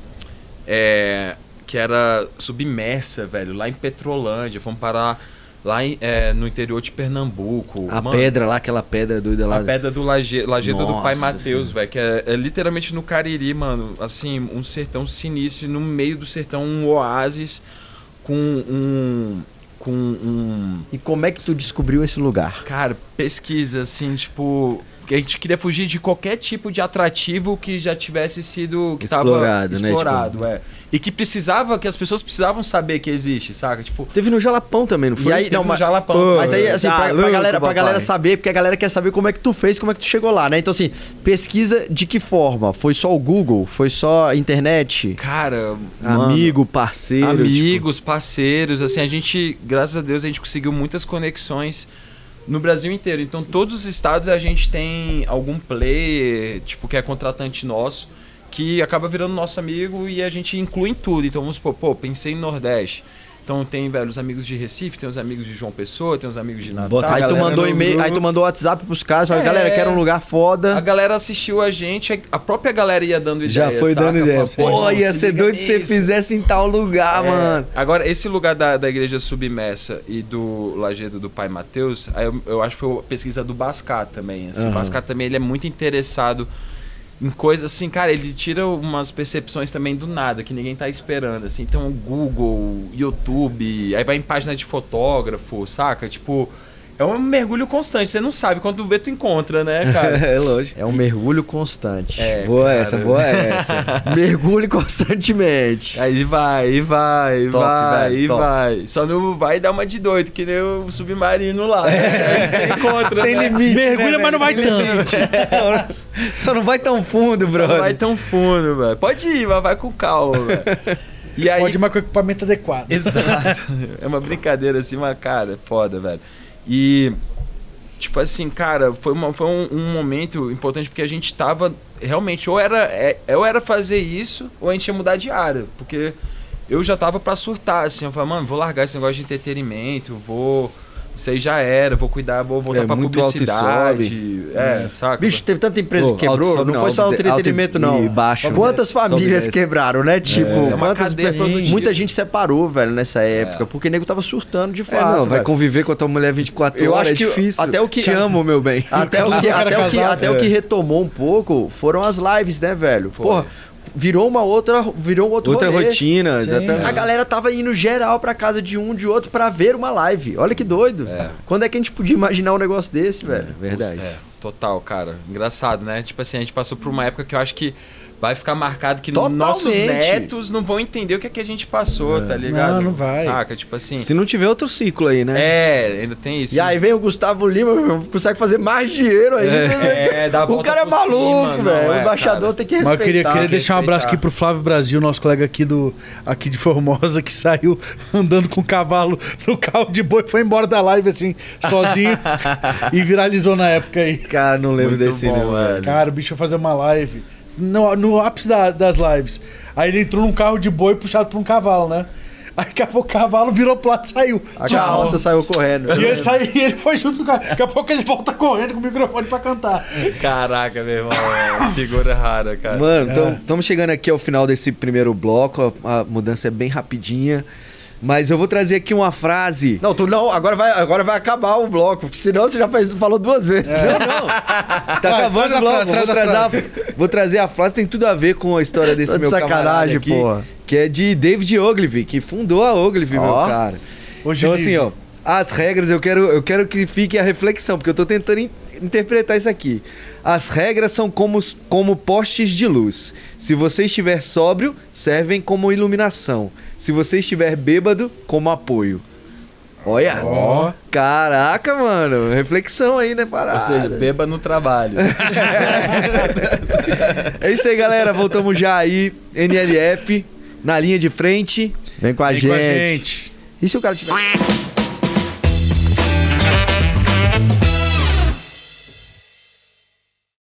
É, que era submersa, velho, lá em Petrolândia. Fomos parar lá em, é, no interior de Pernambuco. A mano, pedra lá, aquela pedra doida lá. A pedra do Laje, Lajedo do Pai Mateus, velho, que é, é, literalmente no Cariri, mano. Assim, um sertão sinistro, no meio do sertão, um oásis com um. Com um. E como é que tu descobriu esse lugar? Cara, pesquisa, assim, tipo a gente queria fugir de qualquer tipo de atrativo que já tivesse sido que explorado, tava explorado, né? Tipo... é. E que precisava, que as pessoas precisavam saber que existe, saca? Tipo, teve no Jalapão também, não foi? E aí, teve não, no Jalapão. Pô, mas aí assim, tá, pra, pra, galera, pra galera saber, porque a galera quer saber como é que tu fez, como é que tu chegou lá, né? Então assim, pesquisa de que forma? Foi só o Google? Foi só internet? Cara, amigo, mano, parceiro, amigos, tipo... parceiros, assim, a gente, graças a Deus, a gente conseguiu muitas conexões no Brasil inteiro. Então, todos os estados a gente tem algum player, tipo, que é contratante nosso, que acaba virando nosso amigo e a gente inclui em tudo. Então, vamos supor, pô, pensei em Nordeste. Então tem, velho, os amigos de Recife, tem os amigos de João Pessoa, tem os amigos de Natal. aí tu mandou e-mail, aí tu mandou WhatsApp pros caras, é, galera, quero um lugar foda. A galera assistiu a gente, a própria galera ia dando ideia. Já foi saca? dando ideia. Pô, ia ser doido se você fizesse em tal lugar, é. mano. Agora, esse lugar da, da igreja submersa e do Lajedo do Pai Mateus, aí eu, eu acho que foi a pesquisa do Bascar também. Assim, uhum. O Bascar também ele é muito interessado em coisas assim, cara, ele tira umas percepções também do nada, que ninguém tá esperando, assim. Então, Google, YouTube, aí vai em página de fotógrafo, saca? Tipo, é um mergulho constante. Você não sabe, quando tu vê, tu encontra, né, cara? é lógico. É um mergulho constante. É, boa cara. essa, boa essa. mergulhe constantemente. Aí vai, e vai, top, vai, velho, e top. vai. Só não vai dar uma de doido, que nem o submarino lá. É. Aí você encontra. Tem né? limite. Mergulha, né, mas não vai tanto. só, só, não vai tão fundo, brother. Só não vai tão fundo, velho. Pode ir, mas vai com calma, velho. E aí... Pode ir, mas com equipamento adequado. Exato. É uma brincadeira assim, mas, cara, foda, velho. E, tipo assim, cara, foi, uma, foi um, um, momento importante porque a gente tava realmente, ou era, é, ou era fazer isso, ou a gente ia mudar de área. Porque eu já tava para surtar, assim. Eu falei, mano, vou largar esse negócio de entretenimento, vou isso aí já era, vou cuidar, vou voltar é, pra muito publicidade. É, saca? Bicho, teve tanta empresa que quebrou, não, não, foi só o entretenimento, não. Baixo, Quantas né? famílias quebraram, né? Tipo, é. quantas muita gente separou, velho, nessa é. época, é. porque o nego tava surtando de é, fato. não, vai conviver com a tua mulher 24 eu horas, acho que é difícil. Até o que, Te amo, meu bem. Até o que, até o que, até o que retomou um pouco foram as lives, né, velho? Porra, virou uma outra, virou outro outra rolê. rotina, Sim. exatamente. A galera tava indo geral pra casa de um de outro para ver uma live. Olha que doido. É. Quando é que a gente podia imaginar um negócio desse, velho? É, verdade. É, total, cara. Engraçado, né? Tipo assim, a gente passou por uma época que eu acho que vai ficar marcado que Totalmente. nossos netos não vão entender o que, é que a gente passou, é. tá ligado? Não, não vai. Saca? Tipo assim. Se não tiver outro ciclo aí, né? É, ainda tem isso. E aí vem o Gustavo Lima, consegue fazer mais dinheiro ainda. É, né? é dá O cara é maluco, velho. É, o embaixador cara. tem que respeitar. Mas eu queria, queria deixar um abraço aqui pro Flávio Brasil, nosso colega aqui, do, aqui de Formosa, que saiu andando com o cavalo no carro de boi, foi embora da live assim, sozinho, e viralizou na época aí. Cara, não lembro Muito desse, bom, velho. Cara, o bicho foi fazer uma live no, no ápice da, das lives. Aí ele entrou num carro de boi puxado por um cavalo, né? Aí daqui a pouco o cavalo virou plato e saiu. A Tchau. carroça saiu correndo. E ele, saiu, e ele foi junto com o carro. Daqui a pouco ele volta correndo com o microfone pra cantar. Caraca, meu irmão. É figura rara, cara. Mano, estamos é. chegando aqui ao final desse primeiro bloco. A, a mudança é bem rapidinha. Mas eu vou trazer aqui uma frase. Não, tu não, agora vai, agora vai acabar o bloco, porque senão você já fez, falou duas vezes. É. Não, não. Tá acabando o bloco. Frase, vou, trazer a, vou trazer a frase, tem tudo a ver com a história desse meu sacanagem, aqui, porra. Que é de David Ogilvy, que fundou a Ogilvy, oh. meu cara. Hoje então, assim, ó, as regras, eu quero, eu quero que fique a reflexão, porque eu tô tentando in interpretar isso aqui. As regras são como, como postes de luz. Se você estiver sóbrio, servem como iluminação. Se você estiver bêbado, como apoio. Olha! Oh. Caraca, mano. Reflexão aí, né, parada? Ou seja, beba no trabalho. é isso aí, galera. Voltamos já aí. NLF, na linha de frente. Vem com a, Vem gente. Com a gente. E se o cara tiver...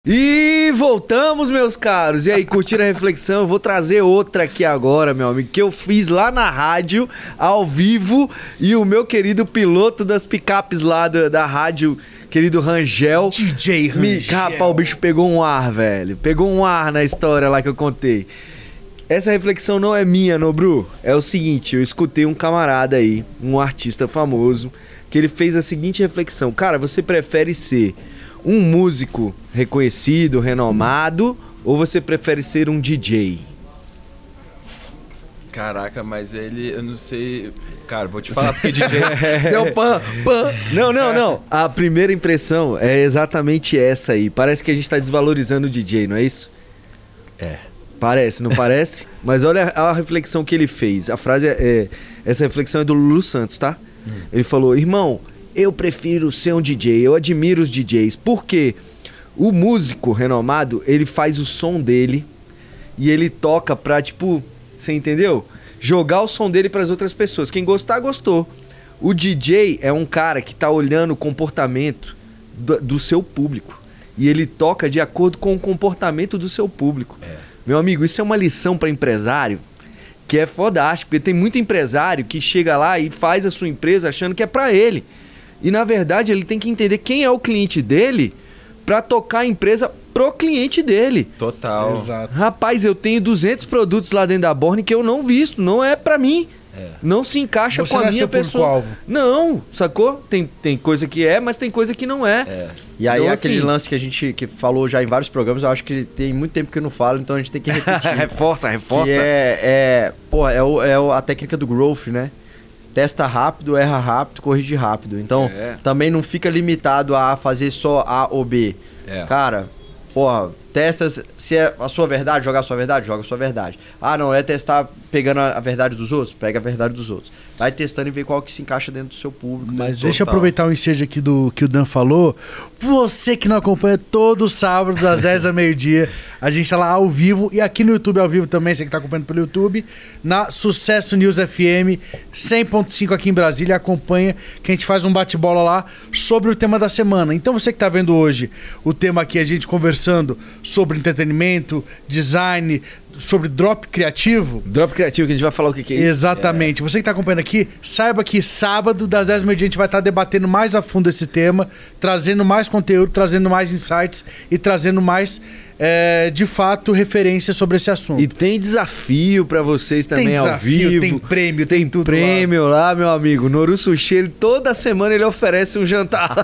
E voltamos, meus caros. E aí, curtiram a reflexão? Eu vou trazer outra aqui agora, meu amigo, que eu fiz lá na rádio, ao vivo, e o meu querido piloto das picapes lá da, da rádio, querido Rangel. DJ Rangel. Me, rapaz, o bicho pegou um ar, velho. Pegou um ar na história lá que eu contei. Essa reflexão não é minha, Nobru. É o seguinte, eu escutei um camarada aí, um artista famoso, que ele fez a seguinte reflexão. Cara, você prefere ser um músico reconhecido, renomado, ou você prefere ser um DJ? Caraca, mas ele, eu não sei. Cara, vou te falar porque DJ. Deu pan, pan. Não, não, não. A primeira impressão é exatamente essa aí. Parece que a gente está desvalorizando o DJ, não é isso? É. Parece, não parece? mas olha a reflexão que ele fez. A frase é. é essa reflexão é do Lulu Santos, tá? Hum. Ele falou: irmão, eu prefiro ser um DJ, eu admiro os DJs. Por quê? O músico renomado, ele faz o som dele e ele toca pra, tipo, você entendeu? Jogar o som dele para as outras pessoas. Quem gostar, gostou. O DJ é um cara que tá olhando o comportamento do, do seu público. E ele toca de acordo com o comportamento do seu público. É. Meu amigo, isso é uma lição para empresário que é fodástico. Porque tem muito empresário que chega lá e faz a sua empresa achando que é para ele. E na verdade ele tem que entender quem é o cliente dele para tocar a empresa pro cliente dele. Total. Exato. Rapaz, eu tenho 200 produtos lá dentro da Borne que eu não visto, não é para mim. É. Não se encaixa Você com a minha pessoa. Não, sacou? Tem, tem coisa que é, mas tem coisa que não é. é. E aí então, aquele assim, lance que a gente que falou já em vários programas, eu acho que tem muito tempo que eu não falo, então a gente tem que repetir. reforça, reforça. Que é, é, pô, é, o, é a técnica do growth, né? Testa rápido, erra rápido, corrige rápido. Então, é. também não fica limitado a fazer só A ou B. É. Cara, porra, testa se é a sua verdade, jogar a sua verdade, joga a sua verdade. Ah, não, é testar pegando a verdade dos outros, pega a verdade dos outros. Vai testando e vê qual que se encaixa dentro do seu público. Mas deixa eu aproveitar o ensejo aqui do que o Dan falou. Você que não acompanha todo sábado, das 10 ao meio-dia, a gente tá lá ao vivo e aqui no YouTube ao vivo também, você que tá acompanhando pelo YouTube, na Sucesso News FM 100.5 aqui em Brasília. Acompanha que a gente faz um bate-bola lá sobre o tema da semana. Então você que tá vendo hoje o tema aqui, a gente conversando sobre entretenimento, design, sobre drop criativo. Drop criativo, que a gente vai falar o que, que é isso. Exatamente. É. Você que está acompanhando aqui, saiba que sábado, das 10 da a gente vai estar tá debatendo mais a fundo esse tema, trazendo mais conteúdo, trazendo mais insights e trazendo mais é, de fato, referência sobre esse assunto. E tem desafio para vocês também tem desafio, ao vivo. Tem prêmio, tem, tem tudo prêmio lá. lá. meu amigo. Noru Sushi, ele, toda semana ele oferece um jantar.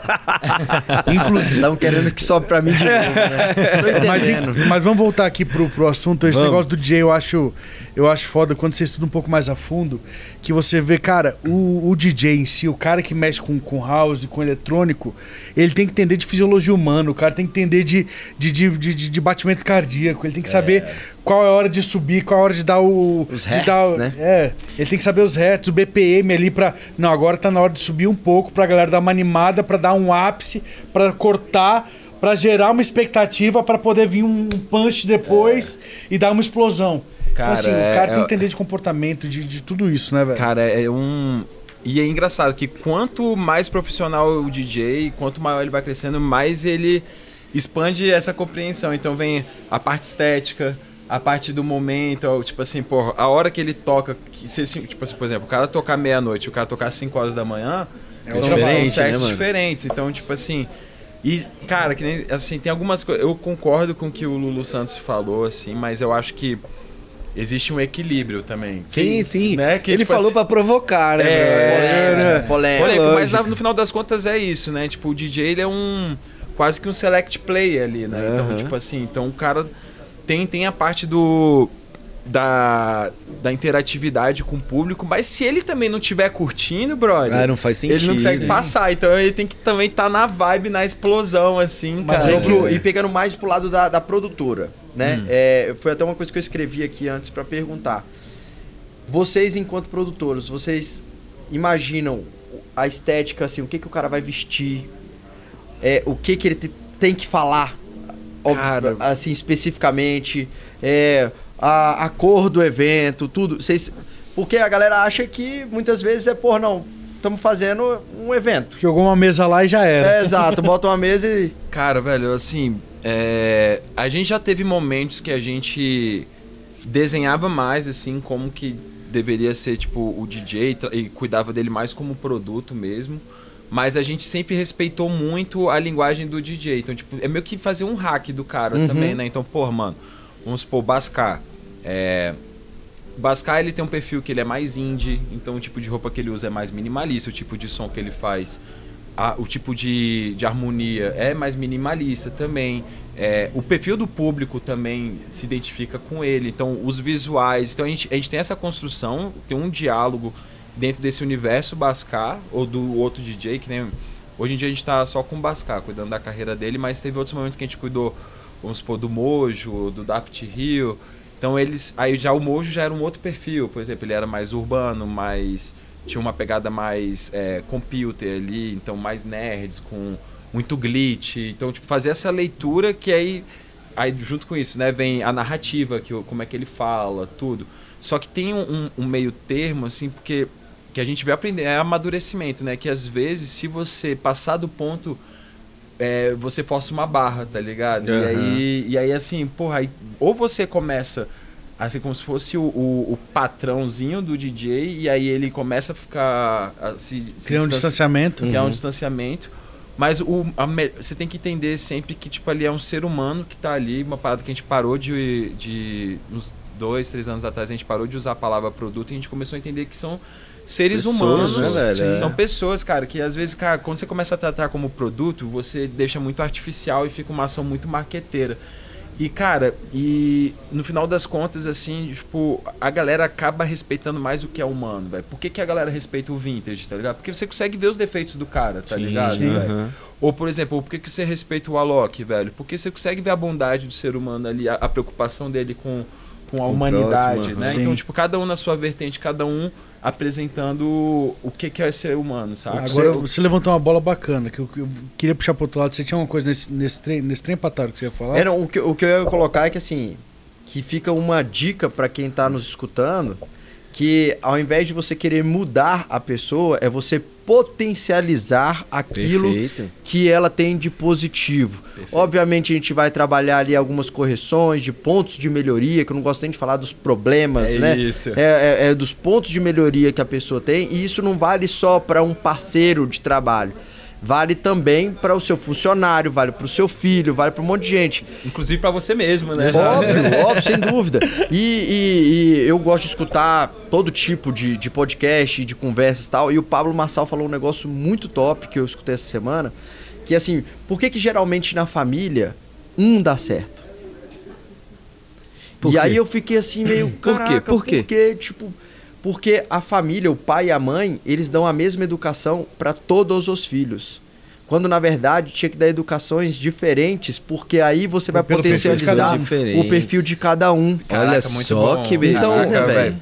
Inclusive. Estão querendo que sobe para mim de novo, né? mas, mas, vamos voltar aqui pro, pro assunto. Esse vamos. Negócio do DJ eu acho eu acho foda quando você estuda um pouco mais a fundo, que você vê, cara, o, o DJ em si, o cara que mexe com, com house, com eletrônico, ele tem que entender de fisiologia humana, o cara tem que entender de, de, de, de, de batimento cardíaco, ele tem que saber é. qual é a hora de subir, qual é a hora de dar o. Os hertz, dar, né? É, ele tem que saber os hertz, o BPM ali pra. Não, agora tá na hora de subir um pouco pra galera dar uma animada, pra dar um ápice, pra cortar para gerar uma expectativa para poder vir um punch depois é. e dar uma explosão. Cara, então, assim, é, o cara tem que entender de comportamento, de, de tudo isso, né, velho? Cara, é um. E é engraçado que quanto mais profissional o DJ, quanto maior ele vai crescendo, mais ele expande essa compreensão. Então vem a parte estética, a parte do momento, tipo assim, porra, a hora que ele toca, que se, tipo assim, por exemplo, o cara tocar meia-noite, o cara tocar 5 horas da manhã, é são, são sets né, diferentes. Então, tipo assim, e, cara, que nem, assim, tem algumas coisas. Eu concordo com o que o Lulu Santos falou, assim, mas eu acho que existe um equilíbrio também. Sim, que, sim. Né? Que, Ele tipo, falou assim, para provocar, né? É, polêmico, polêmico, mas no final das contas é isso, né? Tipo, o DJ ele é um quase que um select player ali, né? Uhum. Então, tipo assim, então o cara tem tem a parte do da, da interatividade com o público, mas se ele também não estiver curtindo, brother, ah, não faz sentido. ele não consegue passar. Então ele tem que também estar tá na vibe, na explosão, assim, mas cara. Pro, e pegando mais pro lado da, da produtora, né? Hum. É, foi até uma coisa que eu escrevi aqui antes para perguntar. Vocês, enquanto produtores, vocês imaginam a estética, assim, o que, que o cara vai vestir, é, o que, que ele te, tem que falar, óbvio, assim, especificamente, é, a, a cor do evento, tudo. Vocês, porque a galera acha que muitas vezes é, por não, estamos fazendo um evento. Jogou uma mesa lá e já era. É, exato, bota uma mesa e. Cara, velho, assim, é, a gente já teve momentos que a gente desenhava mais, assim, como que deveria ser, tipo, o DJ e cuidava dele mais como produto mesmo. Mas a gente sempre respeitou muito a linguagem do DJ. Então, tipo, é meio que fazer um hack do cara uhum. também, né? Então, pô, mano, Vamos supor, Bascar. É, Bascar ele tem um perfil que ele é mais indie, então o tipo de roupa que ele usa é mais minimalista, o tipo de som que ele faz, a, o tipo de, de harmonia é mais minimalista também. É, o perfil do público também se identifica com ele, então os visuais. Então a gente, a gente tem essa construção, tem um diálogo dentro desse universo Bascar ou do outro DJ, que nem. Hoje em dia a gente está só com o Bascar, cuidando da carreira dele, mas teve outros momentos que a gente cuidou vamos supor, do Mojo, do Daft Rio. Então eles. Aí já o Mojo já era um outro perfil, por exemplo, ele era mais urbano, mais. Tinha uma pegada mais é, computer ali, então mais nerds, com muito glitch. Então, tipo, fazer essa leitura que aí. Aí junto com isso, né, vem a narrativa, que, como é que ele fala, tudo. Só que tem um, um meio termo, assim, porque que a gente vê aprender é amadurecimento, né? Que às vezes, se você passar do ponto é, você força uma barra, tá ligado? Uhum. E, aí, e aí, assim, porra, aí, ou você começa assim como se fosse o, o, o, patrãozinho do DJ e aí ele começa a ficar a se, criar um distanciamento criar uhum. um distanciamento Mas o, a, você tem que entender sempre que, tipo, ali é um ser humano que tá ali, uma parada que a gente parou de. de uns dois, três anos atrás, a gente parou de usar a palavra produto e a gente começou a entender que são seres pessoas, humanos. Né, velho? São pessoas, cara, que às vezes, cara, quando você começa a tratar como produto, você deixa muito artificial e fica uma ação muito marqueteira. E, cara, e no final das contas, assim, tipo, a galera acaba respeitando mais o que é humano, velho. Por que, que a galera respeita o vintage, tá ligado? Porque você consegue ver os defeitos do cara, tá sim, ligado, sim. Uhum. Ou, por exemplo, por que, que você respeita o Alok, velho? Porque você consegue ver a bondade do ser humano ali, a, a preocupação dele com, com a humanidade, próximo, né? Sim. Então, tipo, cada um na sua vertente, cada um apresentando o que, que é ser humano, sabe? Agora você levantou uma bola bacana, que eu, eu queria puxar pro outro lado. Você tinha uma coisa nesse, nesse trem, nesse trem pataro que você ia falar? Era, o, que, o que eu ia colocar é que assim, que fica uma dica para quem tá nos escutando, que ao invés de você querer mudar a pessoa, é você potencializar aquilo Perfeito. que ela tem de positivo. Perfeito. Obviamente a gente vai trabalhar ali algumas correções de pontos de melhoria, que eu não gosto nem de falar dos problemas, é né? Isso. É, é, é dos pontos de melhoria que a pessoa tem, e isso não vale só para um parceiro de trabalho vale também para o seu funcionário, vale para o seu filho, vale para um monte de gente. Inclusive para você mesmo, né? Óbvio, óbvio, sem dúvida. E, e, e, eu gosto de escutar todo tipo de, de podcast, de conversas e tal. E o Pablo Massal falou um negócio muito top que eu escutei essa semana, que é assim, por que que geralmente na família um dá certo? Por e quê? aí eu fiquei assim meio, por quê? Por quê? Porque tipo porque a família, o pai e a mãe, eles dão a mesma educação para todos os filhos. Quando na verdade tinha que dar educações diferentes, porque aí você vai potencializar perfil o perfil de cada um. Caraca, Olha só bom. que beleza, velho.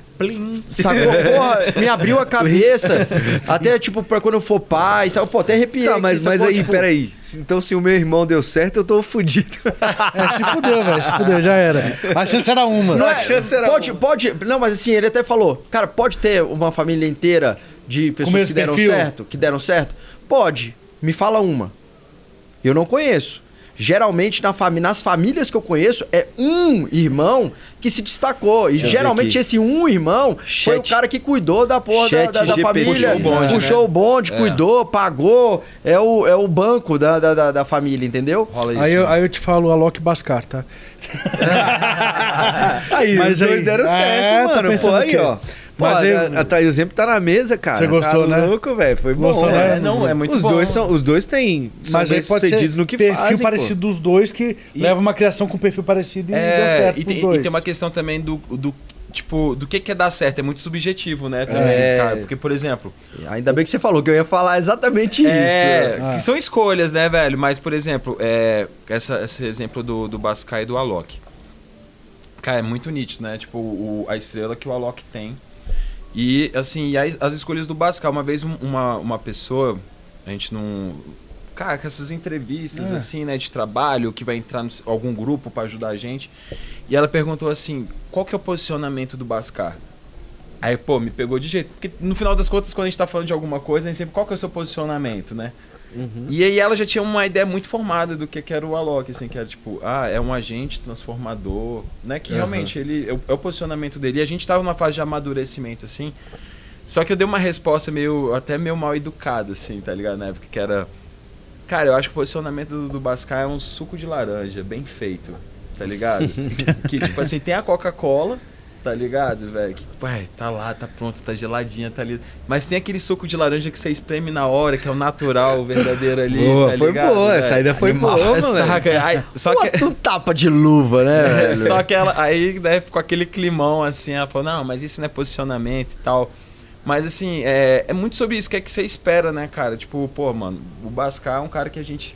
Sacou? Porra, me abriu a cabeça. até, tipo, pra quando eu for pai, sabe? Pô, até arrepiei. Tá, mas, aqui, mas aí, tipo... peraí. Então, se o meu irmão deu certo, eu tô fudido. É, se fudeu, velho. Se fudeu, já era. A chance era uma. Não, é, a chance era pode, uma. pode. Não, mas assim, ele até falou, cara, pode ter uma família inteira de pessoas que deram perfil? certo, que deram certo? Pode. Me fala uma. Eu não conheço. Geralmente na fami nas famílias que eu conheço é um irmão que se destacou. E Deixa geralmente esse um irmão Chat. foi o cara que cuidou da porra da, da, da família. Puxou o bonde, puxou né? o bonde é. cuidou, pagou. É o, é o banco da, da, da família, entendeu? Isso, aí, eu, aí eu te falo Alok Bascar, tá? aí, Mas os dois aí, deram certo, é, tá mano. Pô, aí, ó. Pô, Mas a, a Thaís exemplo tá na mesa, cara. Você gostou, tá né? louco, velho. Foi bom. Gostou, né? É, não, é muito os bom. Dois são, os dois têm. Mas aí pode ser no que perfil fazem, parecido pô. dos dois que e... leva uma criação com perfil parecido e é, deu certo. E tem, dois. e tem uma questão também do, do tipo, do que, que é dar certo. É muito subjetivo, né? Também, é. cara. Porque, por exemplo. Ainda bem que você falou que eu ia falar exatamente é, isso. Ah. Que são escolhas, né, velho? Mas, por exemplo, é, essa, esse exemplo do, do Bascar e do Alok. Cara, é muito nítido, né? Tipo, o, a estrela que o Alok tem e, assim, e as, as escolhas do Bascal. Uma vez uma, uma pessoa, a gente não... Cara, com essas entrevistas, é. assim, né, de trabalho, que vai entrar em algum grupo para ajudar a gente. E ela perguntou assim, qual que é o posicionamento do Bascar? Aí, pô, me pegou de jeito. Porque no final das contas, quando a gente tá falando de alguma coisa, a gente sempre, qual que é o seu posicionamento, né? Uhum. E aí ela já tinha uma ideia muito formada do que, que era o Alok, assim, que era tipo, ah, é um agente transformador, né? Que uhum. realmente ele é o, é o, posicionamento dele. E a gente tava numa fase de amadurecimento, assim. Só que eu dei uma resposta meio, até meio mal educada, assim, tá ligado? Na época que era. Cara, eu acho que o posicionamento do, do Bascar é um suco de laranja, bem feito, tá ligado? que, tipo assim, tem a Coca-Cola Tá ligado, velho? Que, ué, tá lá, tá pronto, tá geladinha, tá ali. Mas tem aquele suco de laranja que você espreme na hora, que é o natural, o verdadeiro ali. Boa, tá foi ligado, boa, essa ainda foi Animal. boa, Saca? Aí, só que... Tu tapa de luva, né, velho? Só que ela, aí, né, ficou aquele climão assim, ela falou, não, mas isso não é posicionamento e tal. Mas assim, é, é muito sobre isso que é que você espera, né, cara? Tipo, pô, mano, o Bascar é um cara que a gente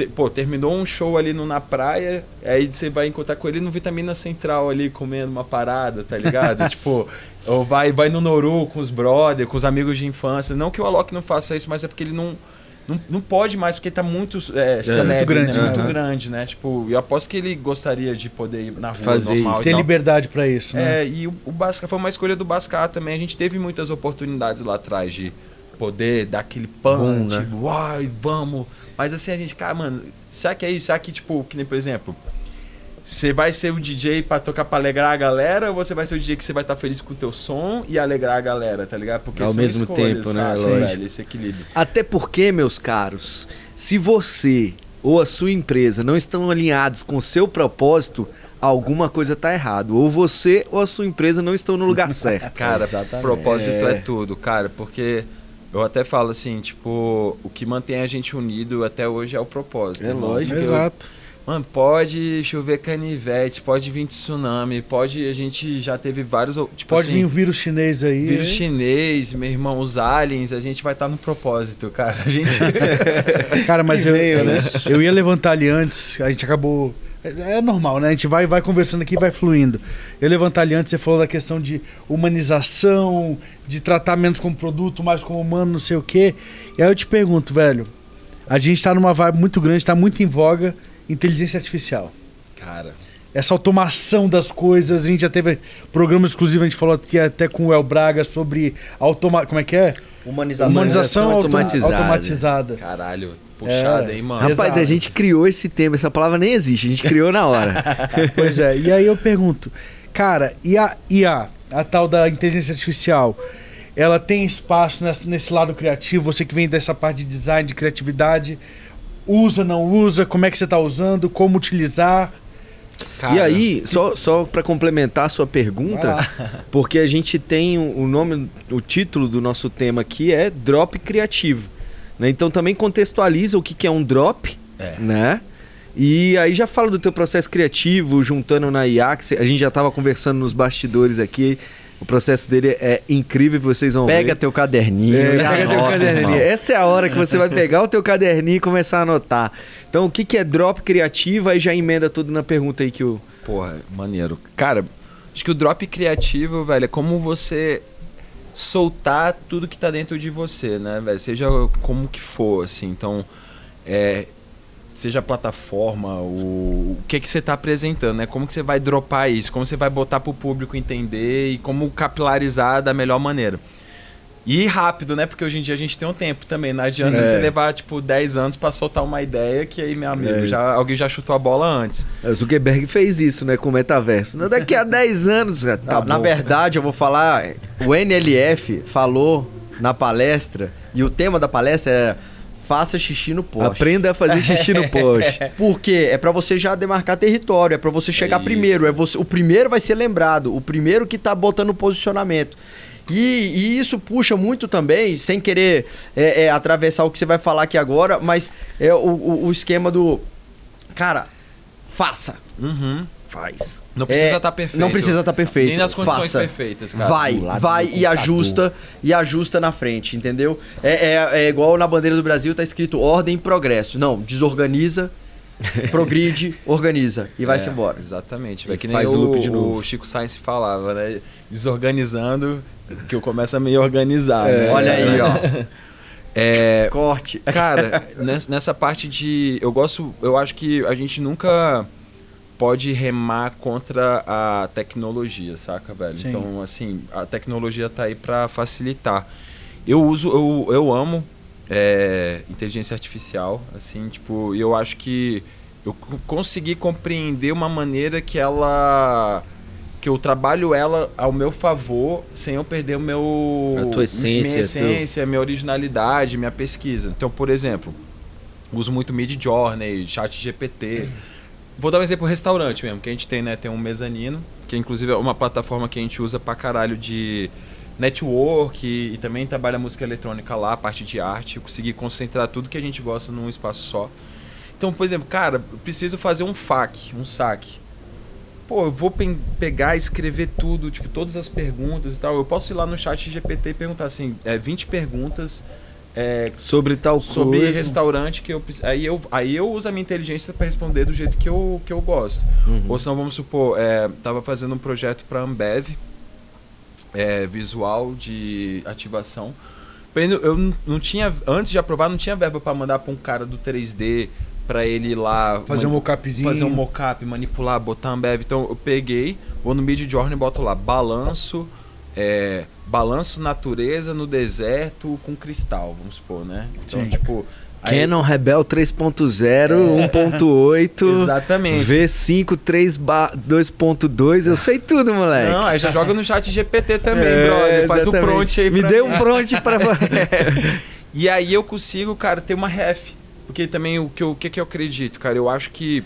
te, pô, terminou um show ali no, na praia, aí você vai encontrar com ele no Vitamina Central ali, comendo uma parada, tá ligado? tipo, ou vai, vai no Noru com os brother, com os amigos de infância. Não que o Alok não faça isso, mas é porque ele não. Não, não pode mais, porque tá muito é, celebre, é, muito grande, né? Muito grande, né? Tipo, eu aposto que ele gostaria de poder ir na rua Fazer normal. Ter liberdade para isso, né? É, e o, o Basca foi uma escolha do Bascar também. A gente teve muitas oportunidades lá atrás de poder dar aquele punch, Bom, né? uai, vamos mas assim, a gente, cara, mano, será que é isso? Será que, tipo, que nem, por exemplo, Você vai ser o DJ pra tocar pra alegrar a galera ou você vai ser o DJ que você vai estar tá feliz com o teu som e alegrar a galera, tá ligado? Porque Ao mesmo escolhas, tempo, né? Velho, esse equilíbrio. Até porque, meus caros, se você ou a sua empresa não estão alinhados com o seu propósito, alguma coisa tá errado. Ou você ou a sua empresa não estão no lugar certo. cara, Exatamente. propósito é. é tudo, cara, porque eu até falo assim, tipo, o que mantém a gente unido até hoje é o propósito. É lógico. Exato. Mano, pode chover canivete, pode vir tsunami, pode. A gente já teve vários. Tipo pode assim, vir o vírus chinês aí. Vírus hein? chinês, meu irmão, os aliens, a gente vai estar tá no propósito, cara. A gente. cara, mas eu, veio, né? eu ia levantar ali antes, a gente acabou. É, é normal, né? A gente vai, vai conversando aqui e vai fluindo. Eu levantar ali antes, você falou da questão de humanização, de tratamento como produto, mais como humano, não sei o quê. E aí eu te pergunto, velho, a gente está numa vibe muito grande, está muito em voga inteligência artificial. Cara. Essa automação das coisas, a gente já teve programa exclusivo, a gente falou aqui até com o El Braga sobre automa como é que é? Humanização, Humanização automatizada. automatizada. Caralho, puxada, é, hein, mano? Rapaz, Exato. a gente criou esse tema, essa palavra nem existe, a gente criou na hora. pois é, e aí eu pergunto, cara, e a IA, a tal da inteligência artificial, ela tem espaço nesse, nesse lado criativo, você que vem dessa parte de design, de criatividade, usa, não usa, como é que você está usando, como utilizar. Cara, e aí, só, só para complementar a sua pergunta, porque a gente tem o nome, o título do nosso tema aqui é Drop Criativo. Né? Então também contextualiza o que, que é um drop, é. né? E aí já fala do teu processo criativo, juntando na IA, que a gente já estava conversando nos bastidores aqui. O processo dele é incrível, vocês vão Pega ver. teu caderninho é, pega anota, teu caderninho. Essa é a hora que você vai pegar o teu caderninho e começar a anotar. Então, o que, que é drop criativo? Aí já emenda tudo na pergunta aí que o... Porra, maneiro. Cara, acho que o drop criativo, velho, é como você soltar tudo que tá dentro de você, né, velho? Seja como que for, assim. Então, é, seja a plataforma, o, o que que você está apresentando, né? Como que você vai dropar isso, como você vai botar para o público entender e como capilarizar da melhor maneira. E rápido, né? Porque hoje em dia a gente tem um tempo também. Não adianta é. você levar, tipo, 10 anos para soltar uma ideia que aí, meu amigo, é. já, alguém já chutou a bola antes. O Zuckerberg fez isso, né? Com o metaverso. Não, daqui a 10 anos. Tá Não, na verdade, eu vou falar. O NLF falou na palestra, e o tema da palestra era faça xixi no poste. Aprenda a fazer xixi no poste. Por quê? É para você já demarcar território, é para você chegar é primeiro, é você, o primeiro vai ser lembrado, o primeiro que tá botando o posicionamento. E, e, isso puxa muito também, sem querer é, é, atravessar o que você vai falar aqui agora, mas é o, o, o esquema do. Cara, faça. Uhum. Faz. Não precisa estar é, tá perfeito. Não precisa estar tá perfeito. Nem nas condições Faça. perfeitas, cara. Vai, vai e ajusta e ajusta na frente, entendeu? É, é, é, igual na bandeira do Brasil tá escrito ordem e progresso. Não, desorganiza, progride, organiza e vai-se é, embora. Exatamente. Vai que nem faz o, o loop de novo. O Chico Sainz falava, né? Desorganizando, que eu começo a me organizar. É, né? Olha aí, ó. É, Corte. Cara, nessa parte de. Eu gosto. Eu acho que a gente nunca pode remar contra a tecnologia, saca, velho? Sim. Então, assim, a tecnologia tá aí para facilitar. Eu uso, eu, eu amo é, inteligência artificial, assim, tipo, eu acho que eu consegui compreender uma maneira que ela que eu trabalho ela ao meu favor sem eu perder o meu a tua essência, minha essência, minha originalidade, minha pesquisa. Então, por exemplo, uso muito Mid Journey, Chat GPT. Vou dar um exemplo restaurante mesmo, que a gente tem, né? Tem um mezanino, que inclusive é uma plataforma que a gente usa pra caralho de network e, e também trabalha música eletrônica lá, parte de arte. Eu consegui concentrar tudo que a gente gosta num espaço só. Então, por exemplo, cara, preciso fazer um FAQ, um saque. Pô, eu vou pe pegar, escrever tudo, tipo, todas as perguntas e tal. Eu posso ir lá no chat GPT e perguntar assim, é, 20 perguntas é, sobre tal sobre coisa. restaurante que eu aí eu aí eu uso a minha inteligência para responder do jeito que eu, que eu gosto uhum. ou senão vamos supor é, tava fazendo um projeto para Ambev é, visual de ativação eu não tinha antes de aprovar não tinha verba para mandar para um cara do 3D para ele ir lá fazer um mocapzinho fazer um mocap manipular botar Ambev então eu peguei vou no Mid Journey e boto lá balanço é, balanço natureza no deserto com cristal, vamos supor, né? Então, Sim. tipo, Canon Rebel 3.0, é. 1.8. Exatamente. V5 2.2. Eu sei tudo, moleque. Não, aí já joga no chat GPT também, é, brother. Faz exatamente. o prompt aí Me dê um prompt pra. E aí eu consigo, cara, ter uma ref. Porque também o que, eu, o que, que eu acredito, cara? Eu acho que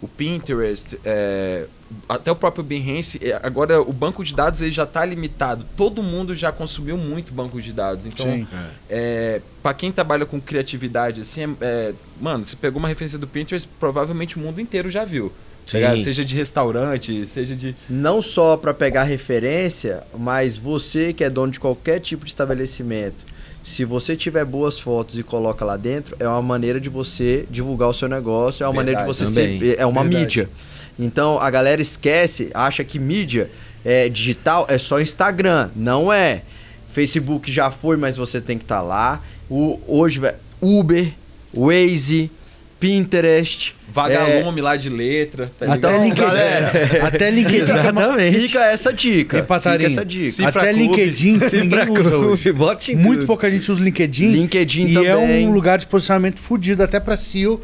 o Pinterest, é, até o próprio Behance, é, agora o banco de dados ele já está limitado. Todo mundo já consumiu muito banco de dados. Então, Sim, é. é para quem trabalha com criatividade, assim, é, é, mano, você pegou uma referência do Pinterest, provavelmente o mundo inteiro já viu. Tá seja de restaurante, seja de. Não só para pegar referência, mas você que é dono de qualquer tipo de estabelecimento se você tiver boas fotos e coloca lá dentro, é uma maneira de você divulgar o seu negócio, é uma Verdade, maneira de você também. ser. É uma Verdade. mídia. Então a galera esquece, acha que mídia é, digital é só Instagram. Não é. Facebook já foi, mas você tem que estar tá lá. O, hoje, Uber, Waze, Pinterest. Vagalume é... lá de letra. Tá até LinkedIn, galera. até LinkedIn. Exatamente. Fica essa dica. Fica essa dica. Cifra até Clube. LinkedIn ninguém usa hoje. Muito tudo. pouca gente usa LinkedIn. LinkedIn e também. E é um lugar de posicionamento fodido até para SEO,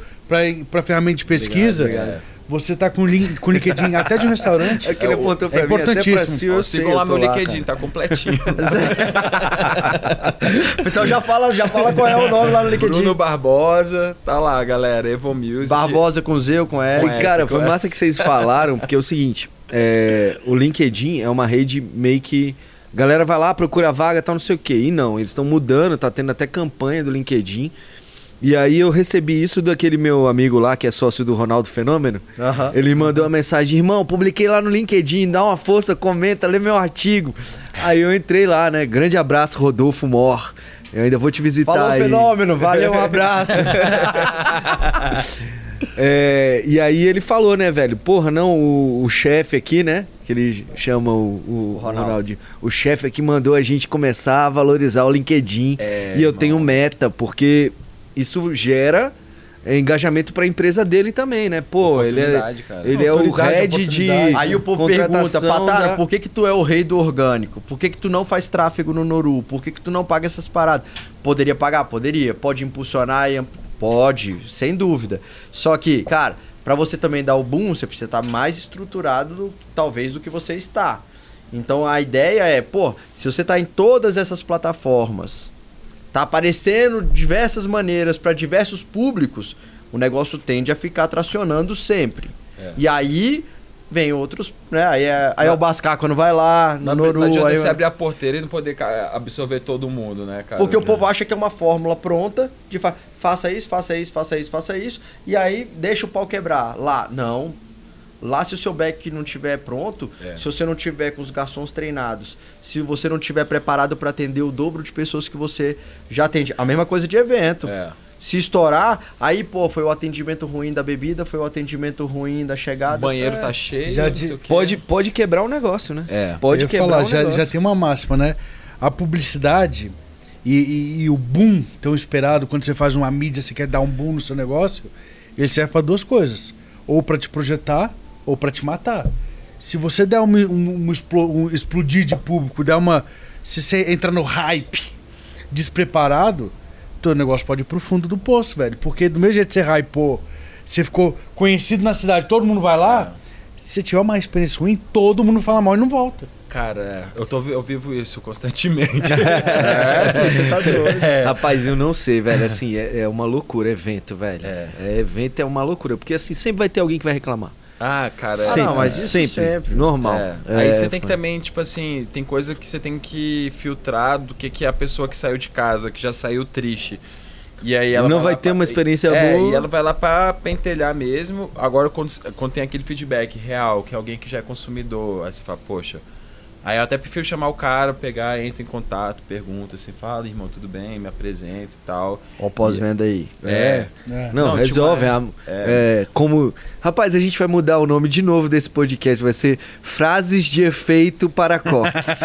para ferramenta de pesquisa. Obrigado, obrigado. Você tá com link, com LinkedIn até de um restaurante. É que ele apontou pra é mim, importantíssimo. Si, eu Sigam lá meu LinkedIn, lá, tá completinho. então já fala, já fala qual é o nome lá no LinkedIn. Bruno Barbosa, tá lá, galera. Evo Music. Barbosa com Z ou com S? Com cara, foi massa que vocês falaram, porque é o seguinte: é, o LinkedIn é uma rede meio que. Galera vai lá, procura vaga, tal, não sei o quê. E não, eles estão mudando, tá tendo até campanha do LinkedIn. E aí eu recebi isso daquele meu amigo lá, que é sócio do Ronaldo Fenômeno. Uhum. Ele mandou uma mensagem, irmão, publiquei lá no LinkedIn, dá uma força, comenta, lê meu artigo. Aí eu entrei lá, né? Grande abraço, Rodolfo Mor. Eu ainda vou te visitar. Falou, aí. Fenômeno, valeu, um abraço. é, e aí ele falou, né, velho? Porra, não, o, o chefe aqui, né? Que ele chama o, o Ronaldo. O chefe aqui mandou a gente começar a valorizar o LinkedIn. É, e eu tenho meta, porque isso gera engajamento para a empresa dele também, né? Pô, ele é, cara. ele é o head de Aí o povo pergunta, Patara, da... por que que tu é o rei do orgânico? Por que que tu não faz tráfego no Noru? Por que que tu não paga essas paradas? Poderia pagar? Poderia. Pode impulsionar? Pode, sem dúvida. Só que, cara, para você também dar o boom, você precisa estar mais estruturado, do, talvez, do que você está. Então a ideia é, pô, se você está em todas essas plataformas, tá aparecendo de diversas maneiras para diversos públicos, o negócio tende a ficar tracionando sempre. É. E aí vem outros, né? Aí é, aí é o Bascar quando vai lá, no Noru. Não adianta aí... você abrir a porteira e não poder absorver todo mundo, né, cara? Porque o povo acha que é uma fórmula pronta de fa faça isso, faça isso, faça isso, faça isso, e aí deixa o pau quebrar. Lá, não. Lá, se o seu back não tiver pronto, é. se você não tiver com os garçons treinados, se você não tiver preparado para atender o dobro de pessoas que você já atende, a mesma coisa de evento. É. Se estourar, aí, pô, foi o atendimento ruim da bebida, foi o atendimento ruim da chegada. O banheiro é. tá cheio. Já de, pode, pode quebrar o negócio, né? É. Pode quebrar falar, o já, negócio. Já tem uma máxima, né? A publicidade e, e, e, o boom tão esperado, quando você faz uma mídia, você quer dar um boom no seu negócio, ele serve para duas coisas. Ou para te projetar, ou para te matar. Se você der um, um, um, um, explodir de público, der uma. Se você entra no hype despreparado, teu negócio pode ir pro fundo do poço, velho. Porque do mesmo jeito que você hypou, você ficou conhecido na cidade, todo mundo vai lá. É. Se você tiver uma experiência ruim, todo mundo fala mal e não volta. Cara, eu, tô, eu vivo isso constantemente. é, você tá doido. É. Rapaz, eu não sei, velho. Assim, é, é uma loucura evento, velho. É. é. Evento é uma loucura. Porque assim, sempre vai ter alguém que vai reclamar. Ah, cara. Sempre, ah, não, mas sempre, sempre. Normal. É. É, Aí você tem que também, tipo assim, tem coisa que você tem que filtrar do que, que é a pessoa que saiu de casa, que já saiu triste. E aí ela não vai, vai ter pra, uma experiência é, boa. E ela vai lá para pentelhar mesmo. Agora, quando, quando tem aquele feedback real, que é alguém que já é consumidor, aí você fala, poxa, Aí eu até prefiro chamar o cara, pegar, entra em contato, pergunta assim, fala, irmão, tudo bem, me apresento e tal. Ó o pós-venda aí. É. é. Não, Não, resolve. Tipo, é, é. como. Rapaz, a gente vai mudar o nome de novo desse podcast. Vai ser Frases de Efeito para Cortes.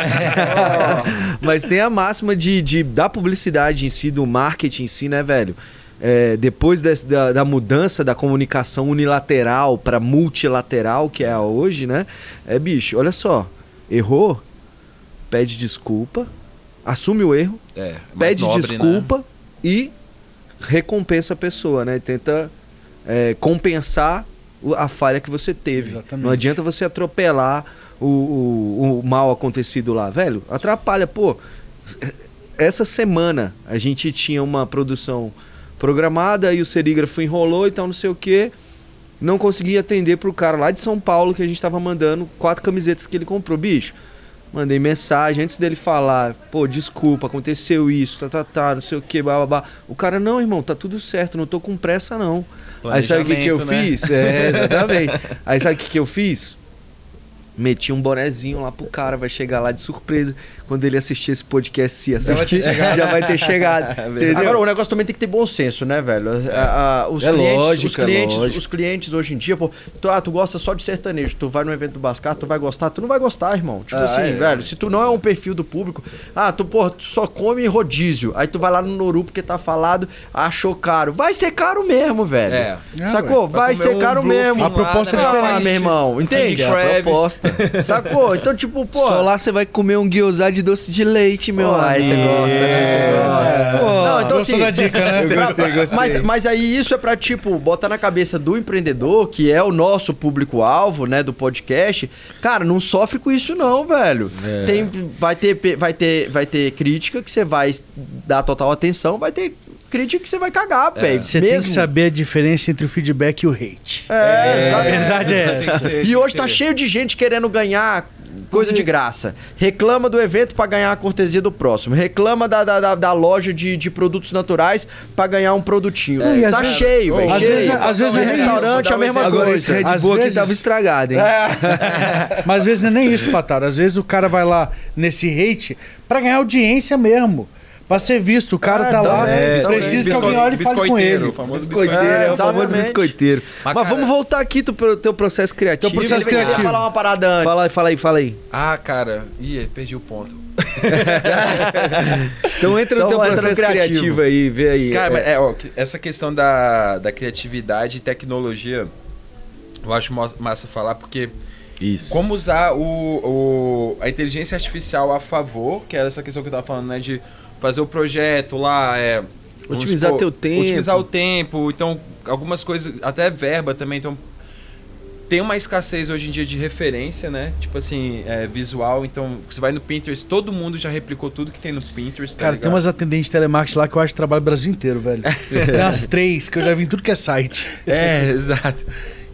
Mas tem a máxima de, de, da publicidade em si, do marketing em si, né, velho? É, depois desse, da, da, mudança da comunicação unilateral para multilateral, que é a hoje, né? É, bicho, olha só errou, pede desculpa, assume o erro, é, pede nobre, né? desculpa né? e recompensa a pessoa, né? Tenta é, compensar a falha que você teve. Exatamente. Não adianta você atropelar o, o, o, mal acontecido lá, velho. Atrapalha, pô. Essa semana a gente tinha uma produção programada e o serígrafo enrolou e tal, não sei o que. Não consegui atender pro cara lá de São Paulo que a gente tava mandando quatro camisetas que ele comprou, bicho. Mandei mensagem antes dele falar, pô, desculpa, aconteceu isso, tá, tá, tá, não sei o que, babá. O cara, não, irmão, tá tudo certo, não tô com pressa, não. Aí sabe o que, que eu né? fiz? É, exatamente. Aí sabe o que, que eu fiz? Meti um bonezinho lá pro cara, vai chegar lá de surpresa. Quando ele assistir esse podcast, se assistir, já vai ter chegado. já vai ter chegado Agora, o negócio também tem que ter bom senso, né, velho? É. A, a, os, é clientes, lógico, os, clientes, é os clientes hoje em dia, pô, tu, ah, tu gosta só de sertanejo, tu vai no evento do Bascar, tu vai gostar, tu não vai gostar, irmão. Tipo ah, assim, é, velho, se tu não é um perfil do público, ah, tu, pô, tu só come rodízio. Aí tu vai lá no Noru porque tá falado, achou caro. Vai ser caro mesmo, velho. É. Sacou? vai, vai ser caro um mesmo. A proposta é diferente. Ah, meu irmão, entende? É a proposta. Sacou? Então, tipo, pô. Só lá você vai comer um guiozá de doce de leite, meu amigo. Aí você gosta, né? Você é. gosta. Pô, não, então assim. Da dica, né? gostei, gostei. Mas, mas aí isso é pra, tipo, botar na cabeça do empreendedor, que é o nosso público-alvo, né, do podcast. Cara, não sofre com isso, não, velho. É. Tem, vai, ter, vai, ter, vai ter crítica que você vai dar total atenção, vai ter crítica que você vai cagar, é. velho. Você tem que saber a diferença entre o feedback e o hate. É, é a verdade é essa. E hoje tá cheio de gente querendo ganhar coisa de graça. Reclama do evento para ganhar a cortesia do próximo. Reclama da, da, da, da loja de, de produtos naturais para ganhar um produtinho. É, tá vezes, cheio, velho. Às cheio. vezes, às vezes no restaurante a mesma Agora, coisa. Esse Red Bull vezes... aqui tava estragado, hein? É. Mas às vezes não é nem isso, Pataro. Às vezes o cara vai lá nesse hate para ganhar audiência mesmo. Pra ser visto, o cara ah, tá lá, é, precisa que alguém olhe e fale com ele. O famoso biscoiteiro, é, é o famoso biscoiteiro. Mas, Mas vamos voltar aqui pro teu processo criativo. Teu processo criativo. falar uma parada antes. Fala, fala aí, fala aí. Ah, cara, ih, perdi o ponto. então entra no então, teu processo criativo. criativo. aí, vê aí. Cara, é. é, ó, essa questão da, da criatividade e tecnologia, eu acho massa falar, porque... Isso. Como usar o, o, a inteligência artificial a favor, que era essa questão que eu tava falando, né? De fazer o projeto lá, é, otimizar supor, teu tempo. Otimizar o tempo. Então, algumas coisas, até verba também. Então, tem uma escassez hoje em dia de referência, né? Tipo assim, é, visual. Então, você vai no Pinterest, todo mundo já replicou tudo que tem no Pinterest. Tá Cara, ligado? tem umas atendentes de telemarketing lá que eu acho que trabalho o Brasil inteiro, velho. tem umas três que eu já vi em tudo que é site. É, exato.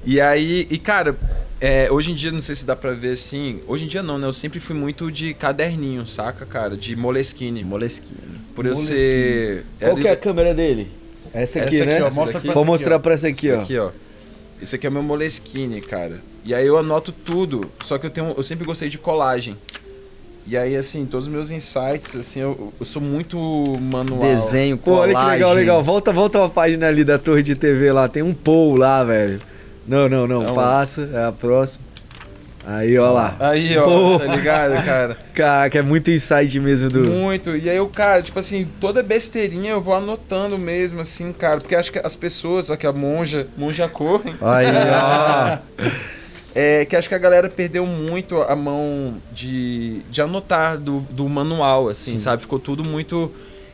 E aí, e cara, é, hoje em dia, não sei se dá pra ver assim. Hoje em dia não, né? Eu sempre fui muito de caderninho, saca, cara? De Moleskine. Moleskine. Por eu ser. Qual que é a câmera dele? Essa aqui, essa né? Aqui, ó, Mostra daqui. Vou mostrar pra essa aqui, essa ó. Aqui, ó. Esse aqui é meu Moleskine, cara. E aí eu anoto tudo. Só que eu tenho. Eu sempre gostei de colagem. E aí, assim, todos os meus insights, assim, eu, eu sou muito manual. Desenho, colagem. Pô, olha que legal, legal. Volta, volta uma página ali da torre de TV lá. Tem um pool lá, velho. Não, não, não. passa, é a próxima. Aí, ó lá. Aí, ó, Pô. tá ligado, cara? Cara, que é muito insight mesmo do. Muito. E aí, o cara, tipo assim, toda besteirinha eu vou anotando mesmo, assim, cara. Porque acho que as pessoas, ó, que a monja, monja correm. Aí, ó. é que acho que a galera perdeu muito a mão de, de anotar do, do manual, assim, Sim. sabe? Ficou tudo muito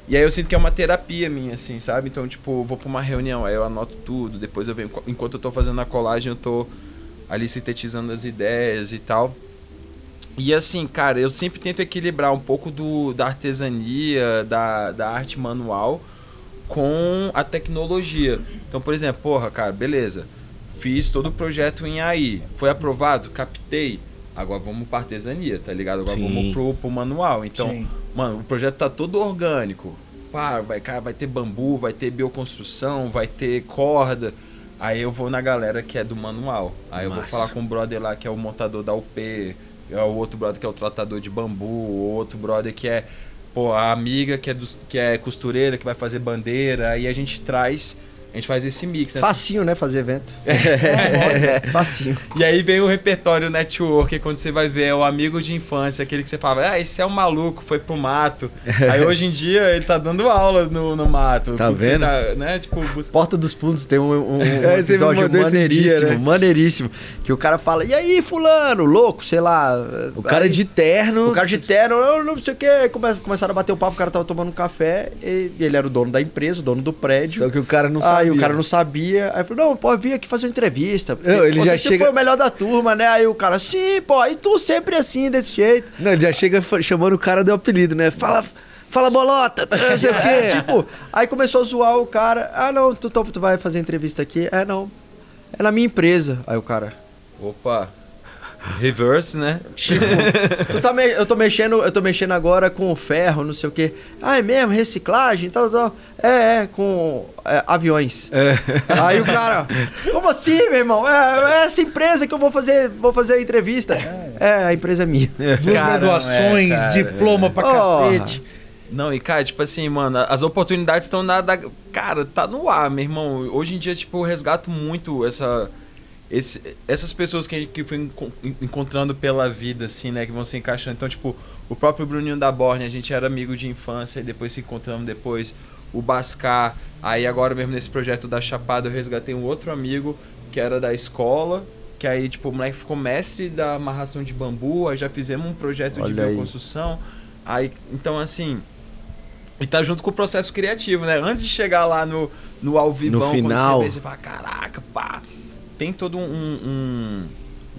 e aí eu sinto que é uma terapia minha, assim, sabe? Então, tipo, vou pra uma reunião, aí eu anoto tudo, depois eu venho. Enquanto eu tô fazendo a colagem, eu tô ali sintetizando as ideias e tal. E assim, cara, eu sempre tento equilibrar um pouco do, da artesania, da, da arte manual com a tecnologia. Então, por exemplo, porra, cara, beleza. Fiz todo o projeto em AI. Foi aprovado? Captei. Agora vamos pra artesania, tá ligado? Agora Sim. vamos pro, pro manual. Então, Sim. Mano, o projeto tá todo orgânico. Pá, vai, cara, vai ter bambu, vai ter bioconstrução, vai ter corda. Aí eu vou na galera que é do manual. Aí eu vou falar com o brother lá que é o montador da UP, é o outro brother que é o tratador de bambu, o outro brother que é pô, a amiga que é, do, que é costureira, que vai fazer bandeira. Aí a gente traz a gente faz esse mix. Né? Facinho, né? Fazer evento. É. Facinho. E aí vem o repertório network, quando você vai ver é o amigo de infância, aquele que você fala, ah, esse é um maluco, foi pro mato. aí hoje em dia ele tá dando aula no, no mato. Tá vendo? Tá, né? tipo, Porta dos Fundos tem um, um, um é, episódio maneiríssimo, dia, né? maneiríssimo. Que o cara fala, e aí, fulano, louco, sei lá. O cara aí, de terno. O cara de terno, eu não sei o que. Começaram a bater o papo, o cara tava tomando um café, e ele era o dono da empresa, o dono do prédio. Só que o cara não sabia. Aí o cara não sabia. Aí falou, não, pode vir aqui fazer uma entrevista. Não, ele já chega... foi o melhor da turma, né? Aí o cara, sim, pô, e tu sempre assim, desse jeito. Não, ele já chega chamando o cara do apelido, né? Fala... Fala bolota, não sei o quê. É, tipo, aí começou a zoar o cara. Ah, não, tu, tu vai fazer entrevista aqui? É, não. É na minha empresa. Aí o cara. Opa. Reverse, né? Tipo, tu tá me... eu tô mexendo, eu tô mexendo agora com ferro, não sei o quê. Ah, é mesmo, reciclagem, tal, tal. É, é, com é, aviões. É. Aí o cara, como assim, meu irmão? É, é, essa empresa que eu vou fazer, vou fazer a entrevista. É, é a empresa é minha. Duas graduações, é, diploma pra oh. cacete. Não, e cara, tipo assim, mano, as oportunidades estão nada. Cara, tá no ar, meu irmão. Hoje em dia, tipo, eu resgato muito essa esse, essas pessoas que, que fui encontrando pela vida, assim, né? Que vão se encaixando. Então, tipo, o próprio Bruninho da Borne, a gente era amigo de infância e depois se encontramos depois. O Bascar, aí agora mesmo nesse projeto da Chapada eu resgatei um outro amigo que era da escola, que aí, tipo, o moleque ficou mestre da amarração de bambu, aí já fizemos um projeto Olha de bioconstrução. Aí. aí, então, assim, e tá junto com o processo criativo, né? Antes de chegar lá no, no ao vivo, quando você vê, você fala, caraca, pá, tem todo um, um,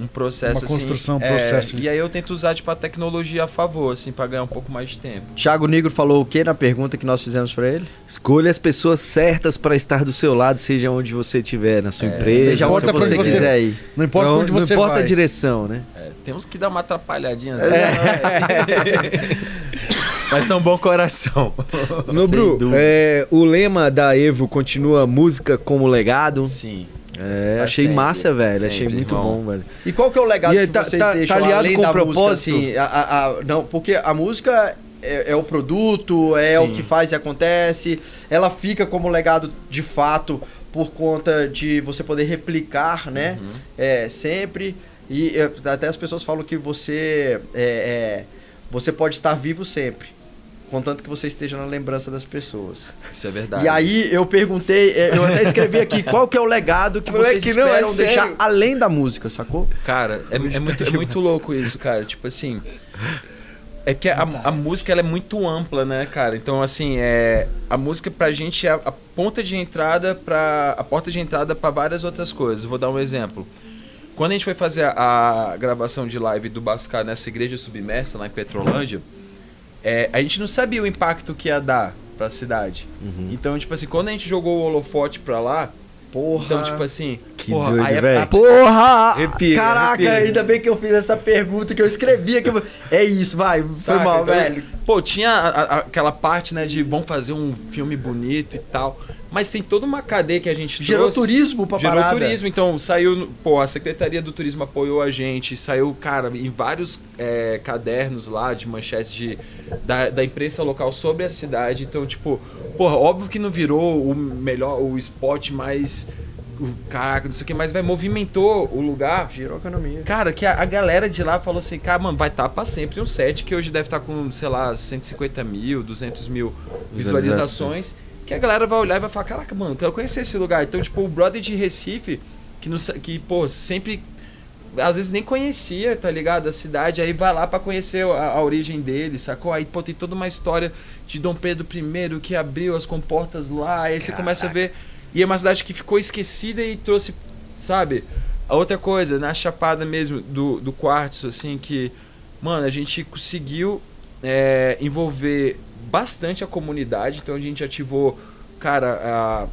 um processo Uma construção, assim, um processo. É, e aí eu tento usar tipo a tecnologia a favor, assim, para ganhar um pouco mais de tempo. Thiago Negro falou o que na pergunta que nós fizemos para ele? Escolha as pessoas certas para estar do seu lado, seja onde você estiver, na sua é, empresa, seja onde você, você quiser ir. Não importa onde você Não importa vai. a direção, né? É, temos que dar uma atrapalhadinha. Às vezes, é. Mas são bom coração. Nobru, é, o lema da Evo continua música como legado. Sim. É, achei sempre, massa, velho. Sempre, achei muito irmão. bom, velho. E qual que é o legado aí, que tá, vocês tá, deixam tá além com da propósito? música, assim? A, a, a, não, porque a música é, é, o produto, é Sim. o que faz e acontece. Ela fica como legado de fato por conta de você poder replicar, né? Uhum. É, sempre. E é, até as pessoas falam que você é, é, você pode estar vivo sempre contanto que você esteja na lembrança das pessoas. Isso é verdade. E aí eu perguntei, é, eu até escrevi aqui, qual que é o legado que vocês que esperam não, é deixar sério. além da música, sacou? Cara, é, é, muito, é muito louco isso, cara. Tipo assim, é que a, a, música ela é muito ampla, né, cara? Então, assim, é, a música pra gente é a, a ponta de entrada para a porta de entrada para várias outras coisas. Vou dar um exemplo. Quando a gente foi fazer a, a gravação de live do Bascar nessa igreja submersa lá em Petrolândia, é, a gente não sabia o impacto que ia dar pra cidade. Uhum. Então, tipo assim, quando a gente jogou o holofote pra lá, Porra. Então, tipo assim. Que porra, doido, é velho. Porra! Repia, Caraca, repia. ainda bem que eu fiz essa pergunta que eu escrevi aqui. É isso, vai. Saca, foi mal, então, velho. Pô, tinha a, a, aquela parte, né, de vamos fazer um filme bonito e tal. Mas tem toda uma cadeia que a gente Gerou trouxe. turismo pra Gerou parada. turismo. Então, saiu... Pô, a Secretaria do Turismo apoiou a gente. Saiu, cara, em vários é, cadernos lá de manchetes de, da, da imprensa local sobre a cidade. Então, tipo... Porra, óbvio que não virou o melhor... O spot mais... Caraca, não sei o que, mas vai movimentou o lugar. Girou a economia. Cara, que a, a galera de lá falou assim, cara, mano, vai estar tá pra sempre um set que hoje deve estar tá com, sei lá, 150 mil, 200 mil visualizações que a galera vai olhar e vai falar, caraca, mano, quero conhecer esse lugar. Então, tipo, o brother de Recife, que, não, que pô, sempre às vezes nem conhecia, tá ligado? A cidade, aí vai lá para conhecer a, a, origem dele, sacou? Aí, pô, tem toda uma história de Dom Pedro I que abriu as comportas lá, aí Caraca. você começa a ver. E é uma cidade que ficou esquecida e trouxe, sabe? A outra coisa, na Chapada mesmo, do, do Quartzo, assim, que, mano, a gente conseguiu é, envolver bastante a comunidade, então a gente ativou, cara, a,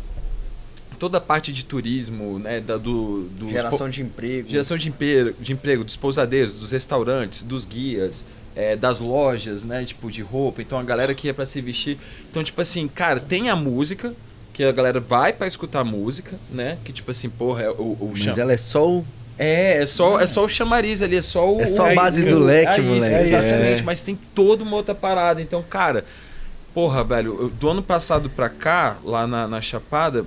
toda a parte de turismo, né, da, do, do geração de emprego, geração de emprego, de emprego, dos pousadeiros, dos restaurantes, dos guias, é, das lojas, né, tipo de roupa. Então a galera que ia para se vestir, então tipo assim, cara, tem a música que a galera vai para escutar música, né, que tipo assim, porra, é o, o Mas cham... ela é só o é, é só, é só o chamariz ali, é só o. É só a base do leque, é moleque. É, exatamente, é. mas tem toda uma outra parada. Então, cara, Porra, velho, do ano passado pra cá, lá na, na Chapada,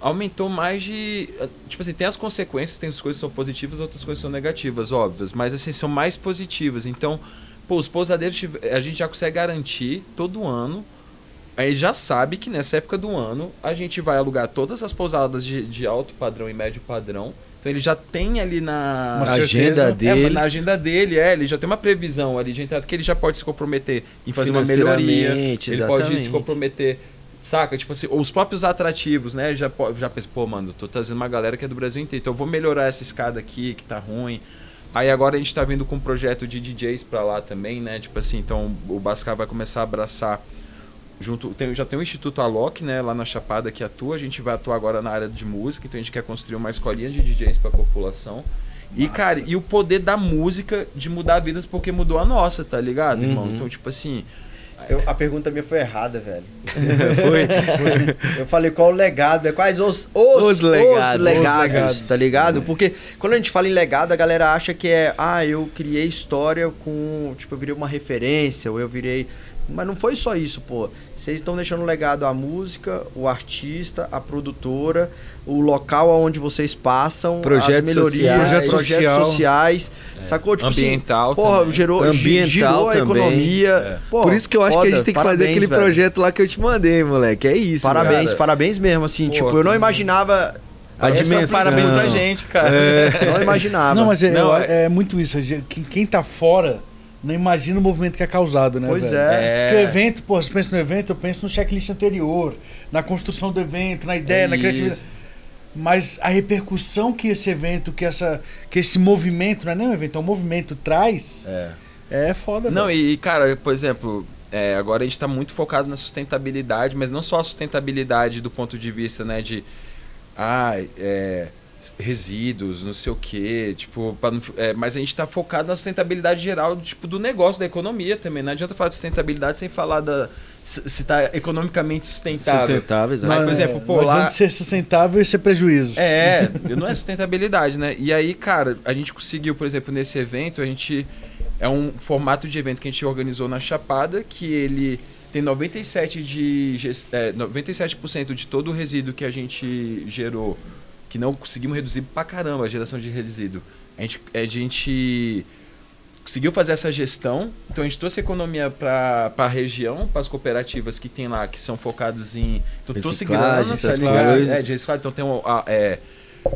aumentou mais de. Tipo assim, tem as consequências, tem as coisas que são positivas, outras coisas são negativas, óbvias, mas assim, são mais positivas. Então, pô, os pousadeiros a gente já consegue garantir todo ano. Aí já sabe que nessa época do ano a gente vai alugar todas as pousadas de, de alto padrão e médio padrão. Então ele já tem ali na uma agenda dele. É, na agenda dele, é, ele já tem uma previsão ali de entrada que ele já pode se comprometer em fazer uma melhoria. Ele exatamente. pode se comprometer Saca? Tipo assim, os próprios atrativos, né? Já, já pensei, pô, mano, tô trazendo uma galera que é do Brasil inteiro, então eu vou melhorar essa escada aqui que tá ruim. Aí agora a gente tá vindo com um projeto de DJs pra lá também, né? Tipo assim, então o Bascar vai começar a abraçar junto. Tem, já tem o Instituto Alok, né? Lá na Chapada que atua. A gente vai atuar agora na área de música, então a gente quer construir uma escolinha de DJs pra população. E, cara, e o poder da música de mudar vidas porque mudou a nossa, tá ligado, irmão? Uhum. Então, tipo assim eu, a pergunta minha foi errada, velho. foi? Eu falei qual o legado, é quais os, os, os, legados, os legados, legados, tá ligado? Porque quando a gente fala em legado, a galera acha que é, ah, eu criei história com, tipo, eu virei uma referência, ou eu virei mas não foi só isso, pô. Vocês estão deixando legado à música, o artista, a produtora, o local onde vocês passam, projetos as melhorias, sociais, projetos social. sociais, é. sacou? Tipo assim, Ambiental assim, porra, gerou, Ambiental girou a economia. É. Porra, Por isso que eu acho foda, que a gente tem que parabéns, fazer aquele velho. projeto lá que eu te mandei, moleque. É isso. Parabéns, cara. parabéns mesmo, assim. Porra, tipo, eu não imaginava a dimensão. Parabéns pra gente, cara. É. Não imaginava. Não, mas é, não, é, é muito isso. Quem tá fora não imagina o movimento que é causado, né? Pois velho? é. Porque o evento, pô, você pensa no evento, eu penso no checklist anterior, na construção do evento, na ideia, é na criatividade. Mas a repercussão que esse evento, que, essa, que esse movimento, não é nem um evento, é um movimento traz, é, é foda, Não, e, cara, por exemplo, é, agora a gente está muito focado na sustentabilidade, mas não só a sustentabilidade do ponto de vista, né, de. Ah, é resíduos, não sei o quê, tipo, pra, é, mas a gente está focado na sustentabilidade geral, tipo, do negócio, da economia também. Não adianta falar de sustentabilidade sem falar da se está economicamente sustentável. Sustentável, exato. Mas, por exemplo, pô, não lá... adianta ser sustentável e ser prejuízo. É, não é sustentabilidade, né? E aí, cara, a gente conseguiu, por exemplo, nesse evento, a gente é um formato de evento que a gente organizou na Chapada, que ele tem 97 de é, 97% de todo o resíduo que a gente gerou que não conseguimos reduzir pra caramba a geração de resíduo. A gente, a gente conseguiu fazer essa gestão, então a gente trouxe economia para a região, para as cooperativas que tem lá, que são focadas em. Então, grana, essas coisas. É, de reciclagem. Então tem um, a, é,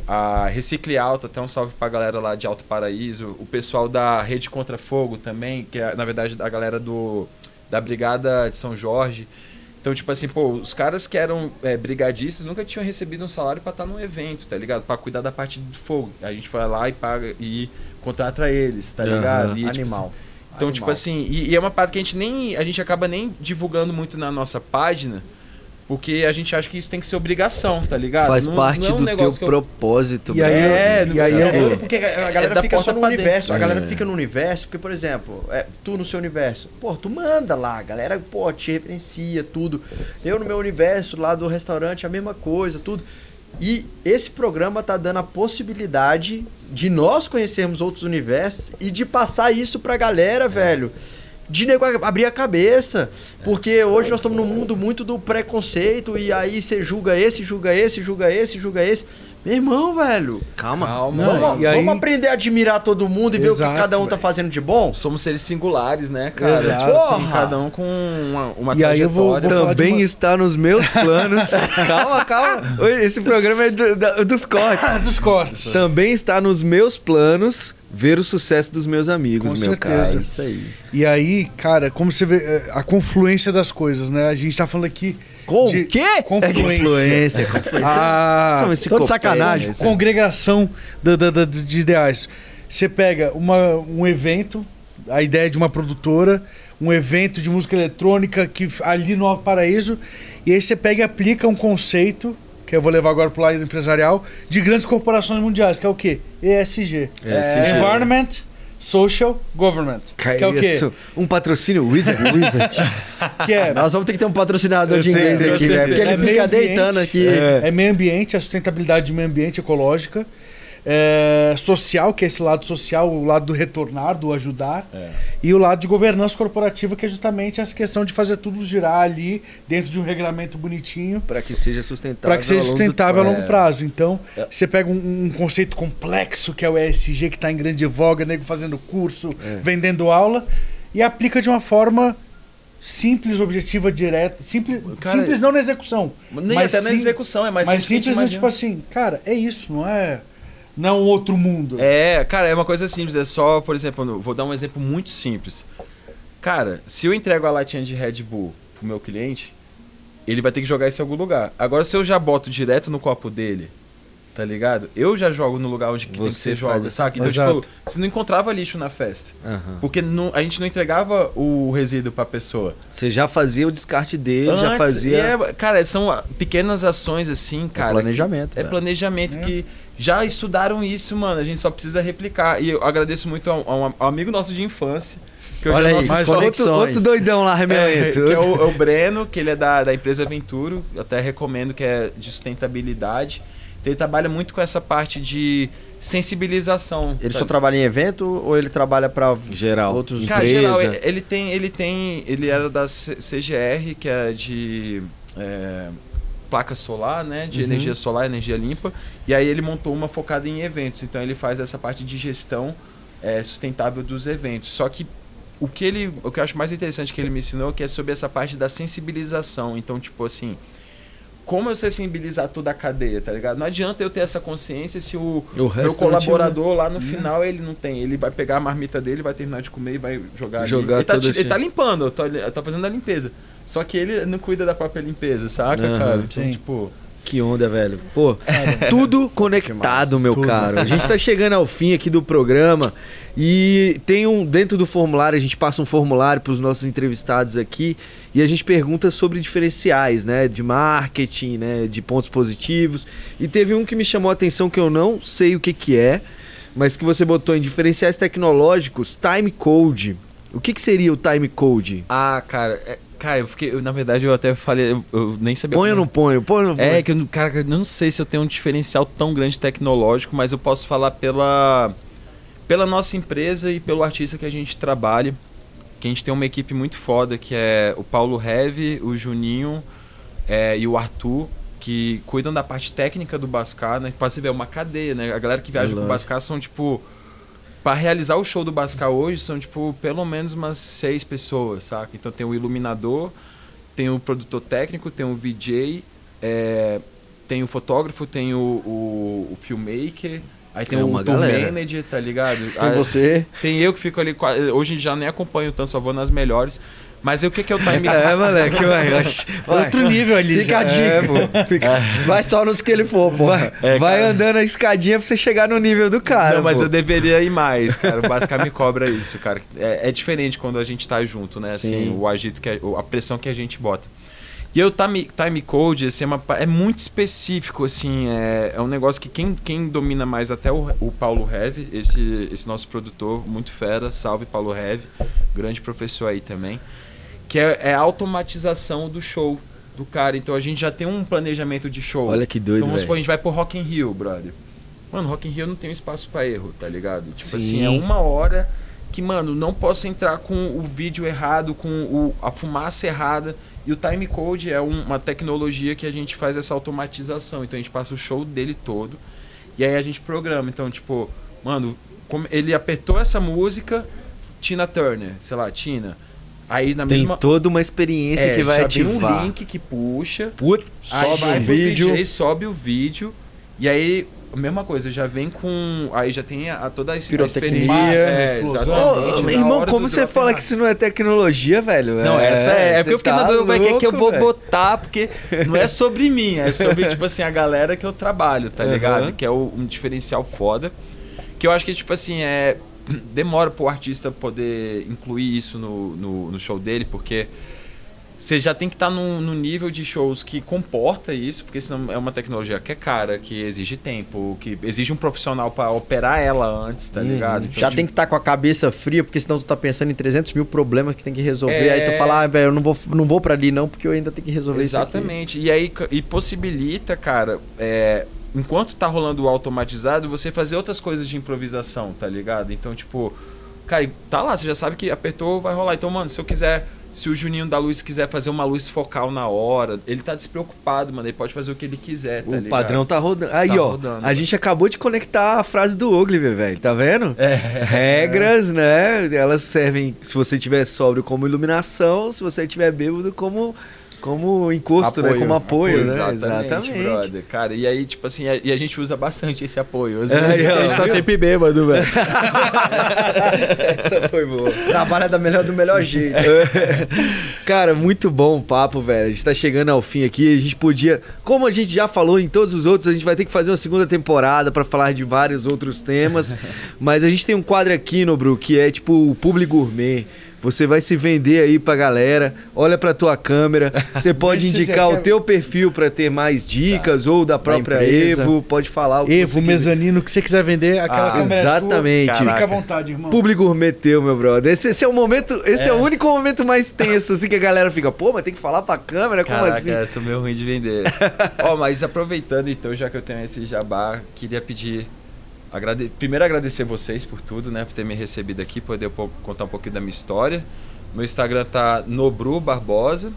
a Recicle Alto, até um salve para a galera lá de Alto Paraíso, o pessoal da Rede Contra Fogo também, que é, na verdade, a galera do, da Brigada de São Jorge. Então, tipo assim, pô, os caras que eram é, brigadistas nunca tinham recebido um salário para estar tá num evento, tá ligado? Para cuidar da parte do fogo. A gente vai lá e paga e contrata eles, tá ligado? E, Animal. Tipo, assim, então, Animal. tipo assim, e, e, é uma parte que a gente nem. A gente acaba nem divulgando muito na nossa página. Porque a gente acha que isso tem que ser obrigação, tá ligado? Faz não, parte não é um do teu eu... propósito. E aí, é, e aí é, porque a galera é fica só no universo. A galera é. fica no universo, porque, por exemplo, é, tu no seu universo, pô, tu manda lá, a galera, pô, te referencia, tudo. Eu no meu universo, lá do restaurante, a mesma coisa, tudo. E esse programa tá dando a possibilidade de nós conhecermos outros universos e de passar isso pra galera, velho de nego abrir a cabeça. Porque hoje nós estamos num mundo muito do preconceito e aí você julga esse, julga esse, julga esse, julga esse. Meu irmão, velho. Calma. Calma. Vamos, aí... vamos aprender a admirar todo mundo e Exato, ver o que cada um tá fazendo de bom? Somos seres singulares, né, cara? Exato. Tipo, assim, cada um com uma, uma e trajetória. Aí eu vou, vou Também uma... está nos meus planos. calma, calma. Esse programa é do, da, dos cortes. dos cortes. Também está nos meus planos ver o sucesso dos meus amigos, Com meu certeza. cara. Isso aí. E aí, cara, como você vê é, a confluência das coisas, né? A gente tá falando aqui com o quê? Confluência. É confluência. Ah, de sacanagem. Né? Congregação de, de, de, ideais. Você pega uma, um evento, a ideia de uma produtora, um evento de música eletrônica que ali no Paraíso, e aí você pega e aplica um conceito, que eu vou levar agora para o lado empresarial, de grandes corporações mundiais, que é o quê? ESG. ESG. Environment, Social Government. Que, que é o quê? Um patrocínio Wizard. Wizard. que é, Nós vamos ter que ter um patrocinador de inglês tenho, aqui, velho. Porque ele é fica deitando aqui. É. é. meio ambiente, a sustentabilidade de meio ambiente ecológica. É, social, que é esse lado social, o lado do retornar, do ajudar, é. e o lado de governança corporativa, que é justamente essa questão de fazer tudo girar ali dentro de um regulamento bonitinho. Para que seja sustentável. Para que seja sustentável a longo prazo. Então, é. você pega um, um, conceito complexo que é o ESG, que está em grande voga, nego fazendo curso, é. vendendo aula, e aplica de uma forma simples, objetiva, direta. Simples, cara, simples não na execução. Nem mas até sim, na execução, é mais mas simples. Mas simples, tipo assim, cara, é isso, não é não um outro mundo. É, cara, é uma coisa simples. É só, por exemplo, vou dar um exemplo muito simples. Cara, se eu entrego a latinha de Red Bull pro meu cliente, ele vai ter que jogar isso em algum lugar. Agora, se eu já boto direto no copo dele, tá ligado? Eu já jogo no lugar onde que tem que ser jogado, sabe? Então, Exato. tipo, você não encontrava lixo na festa. Uhum. Porque não, a gente não entregava o resíduo pra pessoa. Você já fazia o descarte dele, Antes, já fazia. É, cara, são pequenas ações assim, cara. É planejamento. É planejamento é. que já estudaram isso, mano. A gente só precisa replicar. E eu agradeço muito a um, a um amigo nosso de infância. Que Olha é aí, mais outro, outro doidão lá, remelento. É, que é o, é o, Breno, que ele é da, da empresa Venturo. Eu até recomendo que é de sustentabilidade. Então, ele trabalha muito com essa parte de sensibilização. Ele sabe? só trabalha em evento ou ele trabalha para geral outros Cara, geral, ele, ele, tem, ele tem, ele era da CGR, que é de é, placa solar, né, de uhum. energia solar, energia limpa, e aí ele montou uma focada em eventos. Então ele faz essa parte de gestão é, sustentável dos eventos. Só que o que ele, o que eu acho mais interessante que ele me ensinou que é sobre essa parte da sensibilização. Então, tipo assim, como eu sensibilizar toda a cadeia, tá ligado? Não adianta eu ter essa consciência se o, o meu colaborador lá no hum. final ele não tem. Ele vai pegar a marmita dele, vai terminar de comer e vai jogar, jogar. Ele, tá, ele tá limpando, tá, tá fazendo a limpeza. Só que ele não cuida da própria limpeza, saca, uhum, cara? Então, sim. tipo. Que onda, velho. Pô, tudo conectado, meu tudo. caro. A gente tá chegando ao fim aqui do programa e tem um dentro do formulário, a gente passa um formulário para os nossos entrevistados aqui e a gente pergunta sobre diferenciais, né, de marketing, né, de pontos positivos. E teve um que me chamou a atenção que eu não sei o que que é, mas que você botou em diferenciais tecnológicos, time code. O que, que seria o time code? Ah, cara, é, Cara, eu fiquei. Eu, na verdade, eu até falei. Eu, eu nem sabia. Põe ou não ponho? Põe ou não ponho? É, que eu, cara, eu não sei se eu tenho um diferencial tão grande tecnológico, mas eu posso falar pela. Pela nossa empresa e pelo artista que a gente trabalha. Que a gente tem uma equipe muito foda, que é o Paulo Heve, o Juninho é, e o Arthur, que cuidam da parte técnica do Bascar, né? Pode ver, é uma cadeia, né? A galera que viaja é com o Bascar são tipo para realizar o show do Bascar hoje são tipo pelo menos umas seis pessoas, saca? Então tem o iluminador, tem o produtor técnico, tem o VJ, é, tem o fotógrafo, tem o, o, o filmmaker, aí tem é o tour manager, tá ligado? Tem aí, você. Tem eu que fico ali, hoje já nem acompanho tanto, só vou nas melhores. Mas o que, que é o time É, moleque, vai. vai. Outro nível ali. Fica já. a dica. É, pô. Fica. É. Vai só nos que ele for, pô. Vai, é, vai andando a escadinha pra você chegar no nível do cara. Não, mas pô. eu deveria ir mais, cara. O Bascar me cobra isso, cara. É, é, diferente quando a gente tá junto, né? Assim, Sim. o agito, que a pressão que a gente bota. E o time, time code assim, é, uma, é muito específico, assim, é, é um negócio que quem, quem domina mais até o, o Paulo Heve, esse, esse nosso produtor, muito fera, salve Paulo Heve, grande professor aí também que é, é, a automatização do show do cara. Então a gente já tem um planejamento de show. Olha que doido, Então vamos supor, a gente vai pro Rock in Rio, brother. Mano, Rock in Rio não tem espaço para erro, tá ligado? Tipo Sim. assim, é uma hora que, mano, não posso entrar com o vídeo errado, com o, a fumaça errada. E o time code é um, uma tecnologia que a gente faz essa automatização. Então a gente passa o show dele todo e aí a gente programa. Então, tipo, mano, ele apertou essa música, Tina Turner, sei lá, Tina Aí na Tem mesma... toda uma experiência é, que vai ativar. um link que puxa. Put... sobe o vídeo. DJ, sobe o vídeo. E aí, a mesma coisa, já vem com. Aí já tem a, toda a experiência. É, exatamente. Oh, irmão, como você fala que isso não é tecnologia, velho? Não, é, essa é. É porque eu fiquei tá na dúvida, que, que eu vou véio. botar, porque não é sobre mim, é sobre, tipo assim, a galera que eu trabalho, tá uhum. ligado? Que é o, um diferencial foda. Que eu acho que, tipo assim, é demora para o artista poder incluir isso no, no, no, show dele, porque você já tem que estar tá no, no, nível de shows que comporta isso, porque senão é uma tecnologia que é cara, que exige tempo, que exige um profissional para operar ela antes, tá uhum. ligado? Então, já tipo... tem que estar tá com a cabeça fria, porque senão tu tá pensando em 300 mil problemas que tem que resolver, é... aí tu fala, ah, velho, eu não vou, não vou para ali não, porque eu ainda tenho que resolver Exatamente. isso Exatamente. E aí e possibilita, cara, é, enquanto tá rolando o automatizado, você fazer outras coisas de improvisação, tá ligado? Então, tipo, cara, tá lá, você já sabe que apertou, vai rolar. Então, mano, se eu quiser se o Juninho da Luz quiser fazer uma luz focal na hora, ele tá despreocupado, mano. Ele pode fazer o que ele quiser, tá O ligado? padrão tá rodando. Aí, Tá ó, rodando, a gente acabou de conectar a frase do Ogilvy, velho. Tá vendo? É. Regras, né? Elas servem, se você tiver sóbrio, como iluminação, se você tiver bêbado, como, como encosto, né? Apoio. Como apoio, né? Exatamente, brother. Cara, e aí, tipo assim, e a gente usa bastante esse apoio. Às É, vezes ó, a gente tá viu? sempre bêbado, velho. Essa foi boa. Trabalha da melhor, do melhor jeito. Cara, muito bom o papo, velho. A gente tá chegando ao fim aqui. A gente podia, como a gente já falou em todos os outros, a gente vai ter que fazer uma segunda temporada pra falar de vários outros temas. Mas a gente tem um quadro aqui no Bru que é tipo o Publi Gourmet. Você vai se vender aí pra galera. Olha pra tua câmera. Você pode indicar o teu perfil pra ter mais dicas ou da própria empresa. Evo. Pode falar o que Evo, você quiser. mezanino, o que você quiser vender, aquela Ah, câmera é exatamente. Fica à vontade, irmão. Publi Gourmet teu, meu brother. Esse, esse é o momento, esse é. o único momento mais tenso, assim, que a galera fica, pô, mas tem que falar pra câmera, como Caraca, assim? é, sou meio ruim de vender. Ó, mas aproveitando então, já que eu tenho esse jabá, queria pedir. Agrade... Primeiro agradecer vocês por tudo, né? Por ter me recebido aqui, poder contar um pouquinho da minha história. Meu Instagram tá Nobru Barbosa.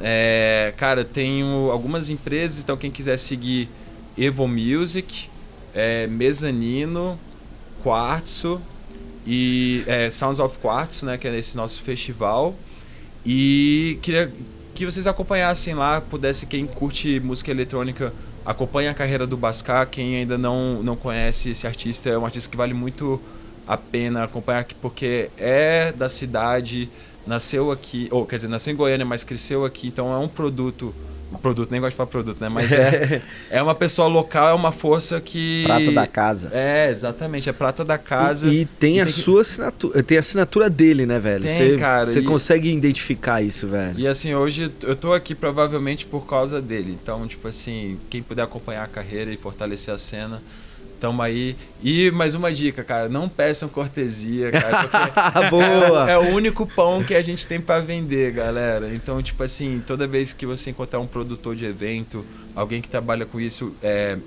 É, cara, tenho algumas empresas, então quem quiser seguir Evo Music, é, Mezanino, Quartzo e é, Sounds of Quartzo, né? Que é esse nosso festival. E queria que vocês acompanhassem lá, pudesse quem curte música eletrônica acompanhe a carreira do Bascar. Quem ainda não, não conhece esse artista, é um artista que vale muito a pena acompanhar, porque é da cidade, nasceu aqui, ou quer dizer, nasceu em Goiânia, mas cresceu aqui, então é um produto. Produto, nem gosto de falar produto, né? Mas é, é uma pessoa local, é uma força que. Prata da casa. É, exatamente, é prata da casa. E, e tem E a tem que- sua assinatura, tem a assinatura dele, né, velho? Tem, Você cara, você e- consegue identificar isso, velho. E assim, hoje eu tô aqui provavelmente por causa dele. Então, tipo assim, quem puder acompanhar a carreira e fortalecer a cena, tamo aí. E mais uma dica, cara, não peçam cortesia, cara, Boa! é, é o único pão que a gente tem pra vender, galera. Então, tipo assim, toda vez que você encontrar um produtor de evento, alguém que trabalha com isso, é,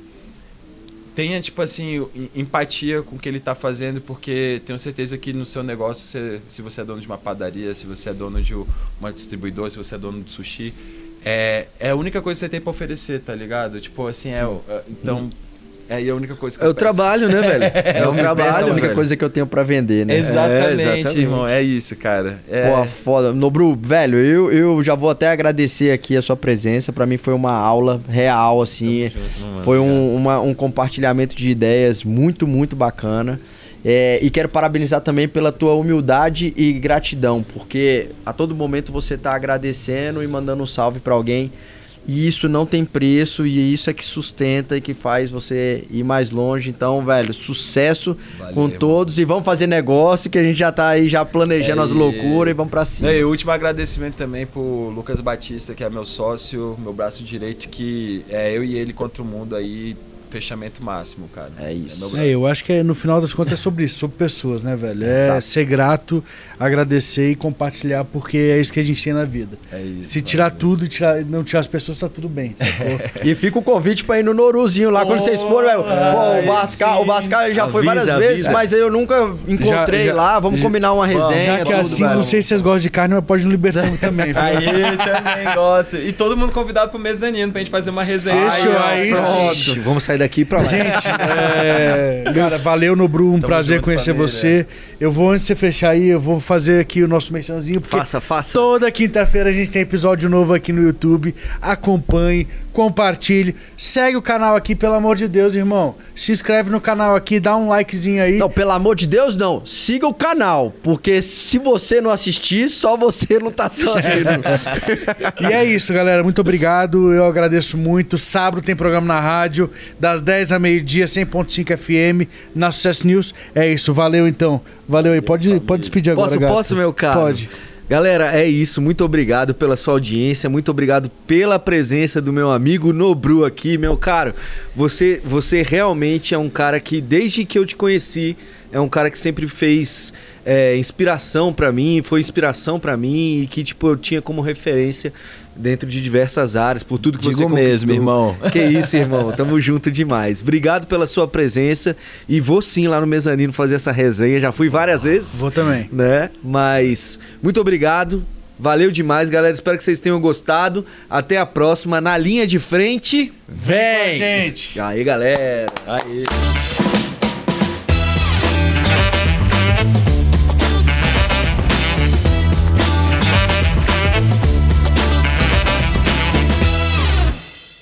tenha, tipo assim, em- empatia com o que ele tá fazendo, porque tenho certeza que no seu negócio, você- se você é dono de uma padaria, se você é dono de uma distribuidora, se você é dono de sushi, é, é a única coisa que você tem pra oferecer, tá ligado? Tipo assim, é, o- é- então, é aí a única coisa que É eu o peço. trabalho, né, velho? É É o a trabalho, única velho. coisa que eu tenho pra vender, né? Exatamente, exatamente. irmão, é isso, cara. É, Pô, foda. Nobru, velho, eu, eu já vou até agradecer aqui a sua presença. Pra mim foi uma aula real, assim. Junto. Foi um, uma- um compartilhamento de ideias muito, muito bacana. É, e quero parabenizar também pela tua humildade e gratidão, porque a todo momento você tá agradecendo e mandando um salve pra alguém. E isso não tem preço, e isso é que sustenta e que faz você ir mais longe. Então, velho, sucesso Valeu, com todos e vamos fazer negócio que a gente já tá aí já planejando É, as loucuras e vamos pra cima. E o último agradecimento também pro Lucas Batista, que é meu sócio, meu braço direito, que é eu e ele contra o mundo aí, fechamento máximo, cara. É isso. É, brother. eu acho que é, no final das contas é sobre isso, sobre pessoas, né, velho? É Exato. ser grato, agradecer e compartilhar, porque é isso que a gente tem na vida. É isso. Se tirar valeu. tudo e tirar, não tirar as pessoas, tá tudo bem. E fica o convite pra ir no Noruzinho lá quando vocês forem, velho. Pô, o Bascar, o Bascar já foi Avisa, várias avisa. vezes, mas eu nunca encontrei Já- já- lá. Vamos já- combinar uma resenha. Já que tudo, assim, velho. não sei se vocês gostam de carne, mas pode no Libertão também. Aí também gosta. E todo mundo convidado pro mezanino pra gente fazer uma resenha. Fechou, ó, aí pronto. Vamos sair daqui pra lá. Gente, é, cara, valeu no Bru, um Tamo prazer junto, conhecer família. você. Eu vou, antes de você fechar aí, eu vou fazer aqui o nosso merchanzinho, porque Faça, faça. toda quinta-feira a gente tem episódio novo aqui no YouTube. Acompanhe, compartilhe, segue o canal aqui, pelo amor de Deus, irmão. Se inscreve no canal aqui, dá um likezinho aí. Não, pelo amor de Deus, não. Siga o canal, porque se você não assistir, só você não tá assistindo. E é isso, galera. Muito obrigado. Eu agradeço muito. Sábado tem programa na rádio, das 10 a meio-dia, 100.5 FM, na Sucesso News. É isso. Valeu, então. Valeu aí. Pode, pode despedir agora, Posso, gato. posso, meu caro? Pode. Galera, é isso. Muito obrigado pela sua audiência. Muito obrigado pela presença do meu amigo Nobru aqui, meu caro. Você, você realmente é um cara que, desde que eu te conheci, é um cara que sempre fez é, inspiração para mim, foi inspiração para mim e que tipo eu tinha como referência dentro de diversas áreas, por tudo que Digo você conquistou. mesmo, irmão. Que isso, irmão. Tamo junto demais. Obrigado pela sua presença e vou sim lá no mezanino fazer essa resenha. Já fui várias vezes. Vou também. Né? Mas muito obrigado. Valeu demais, galera. Espero que vocês tenham gostado. Até a próxima. Na linha de frente, Vem! Gente! Aí, galera. Aí.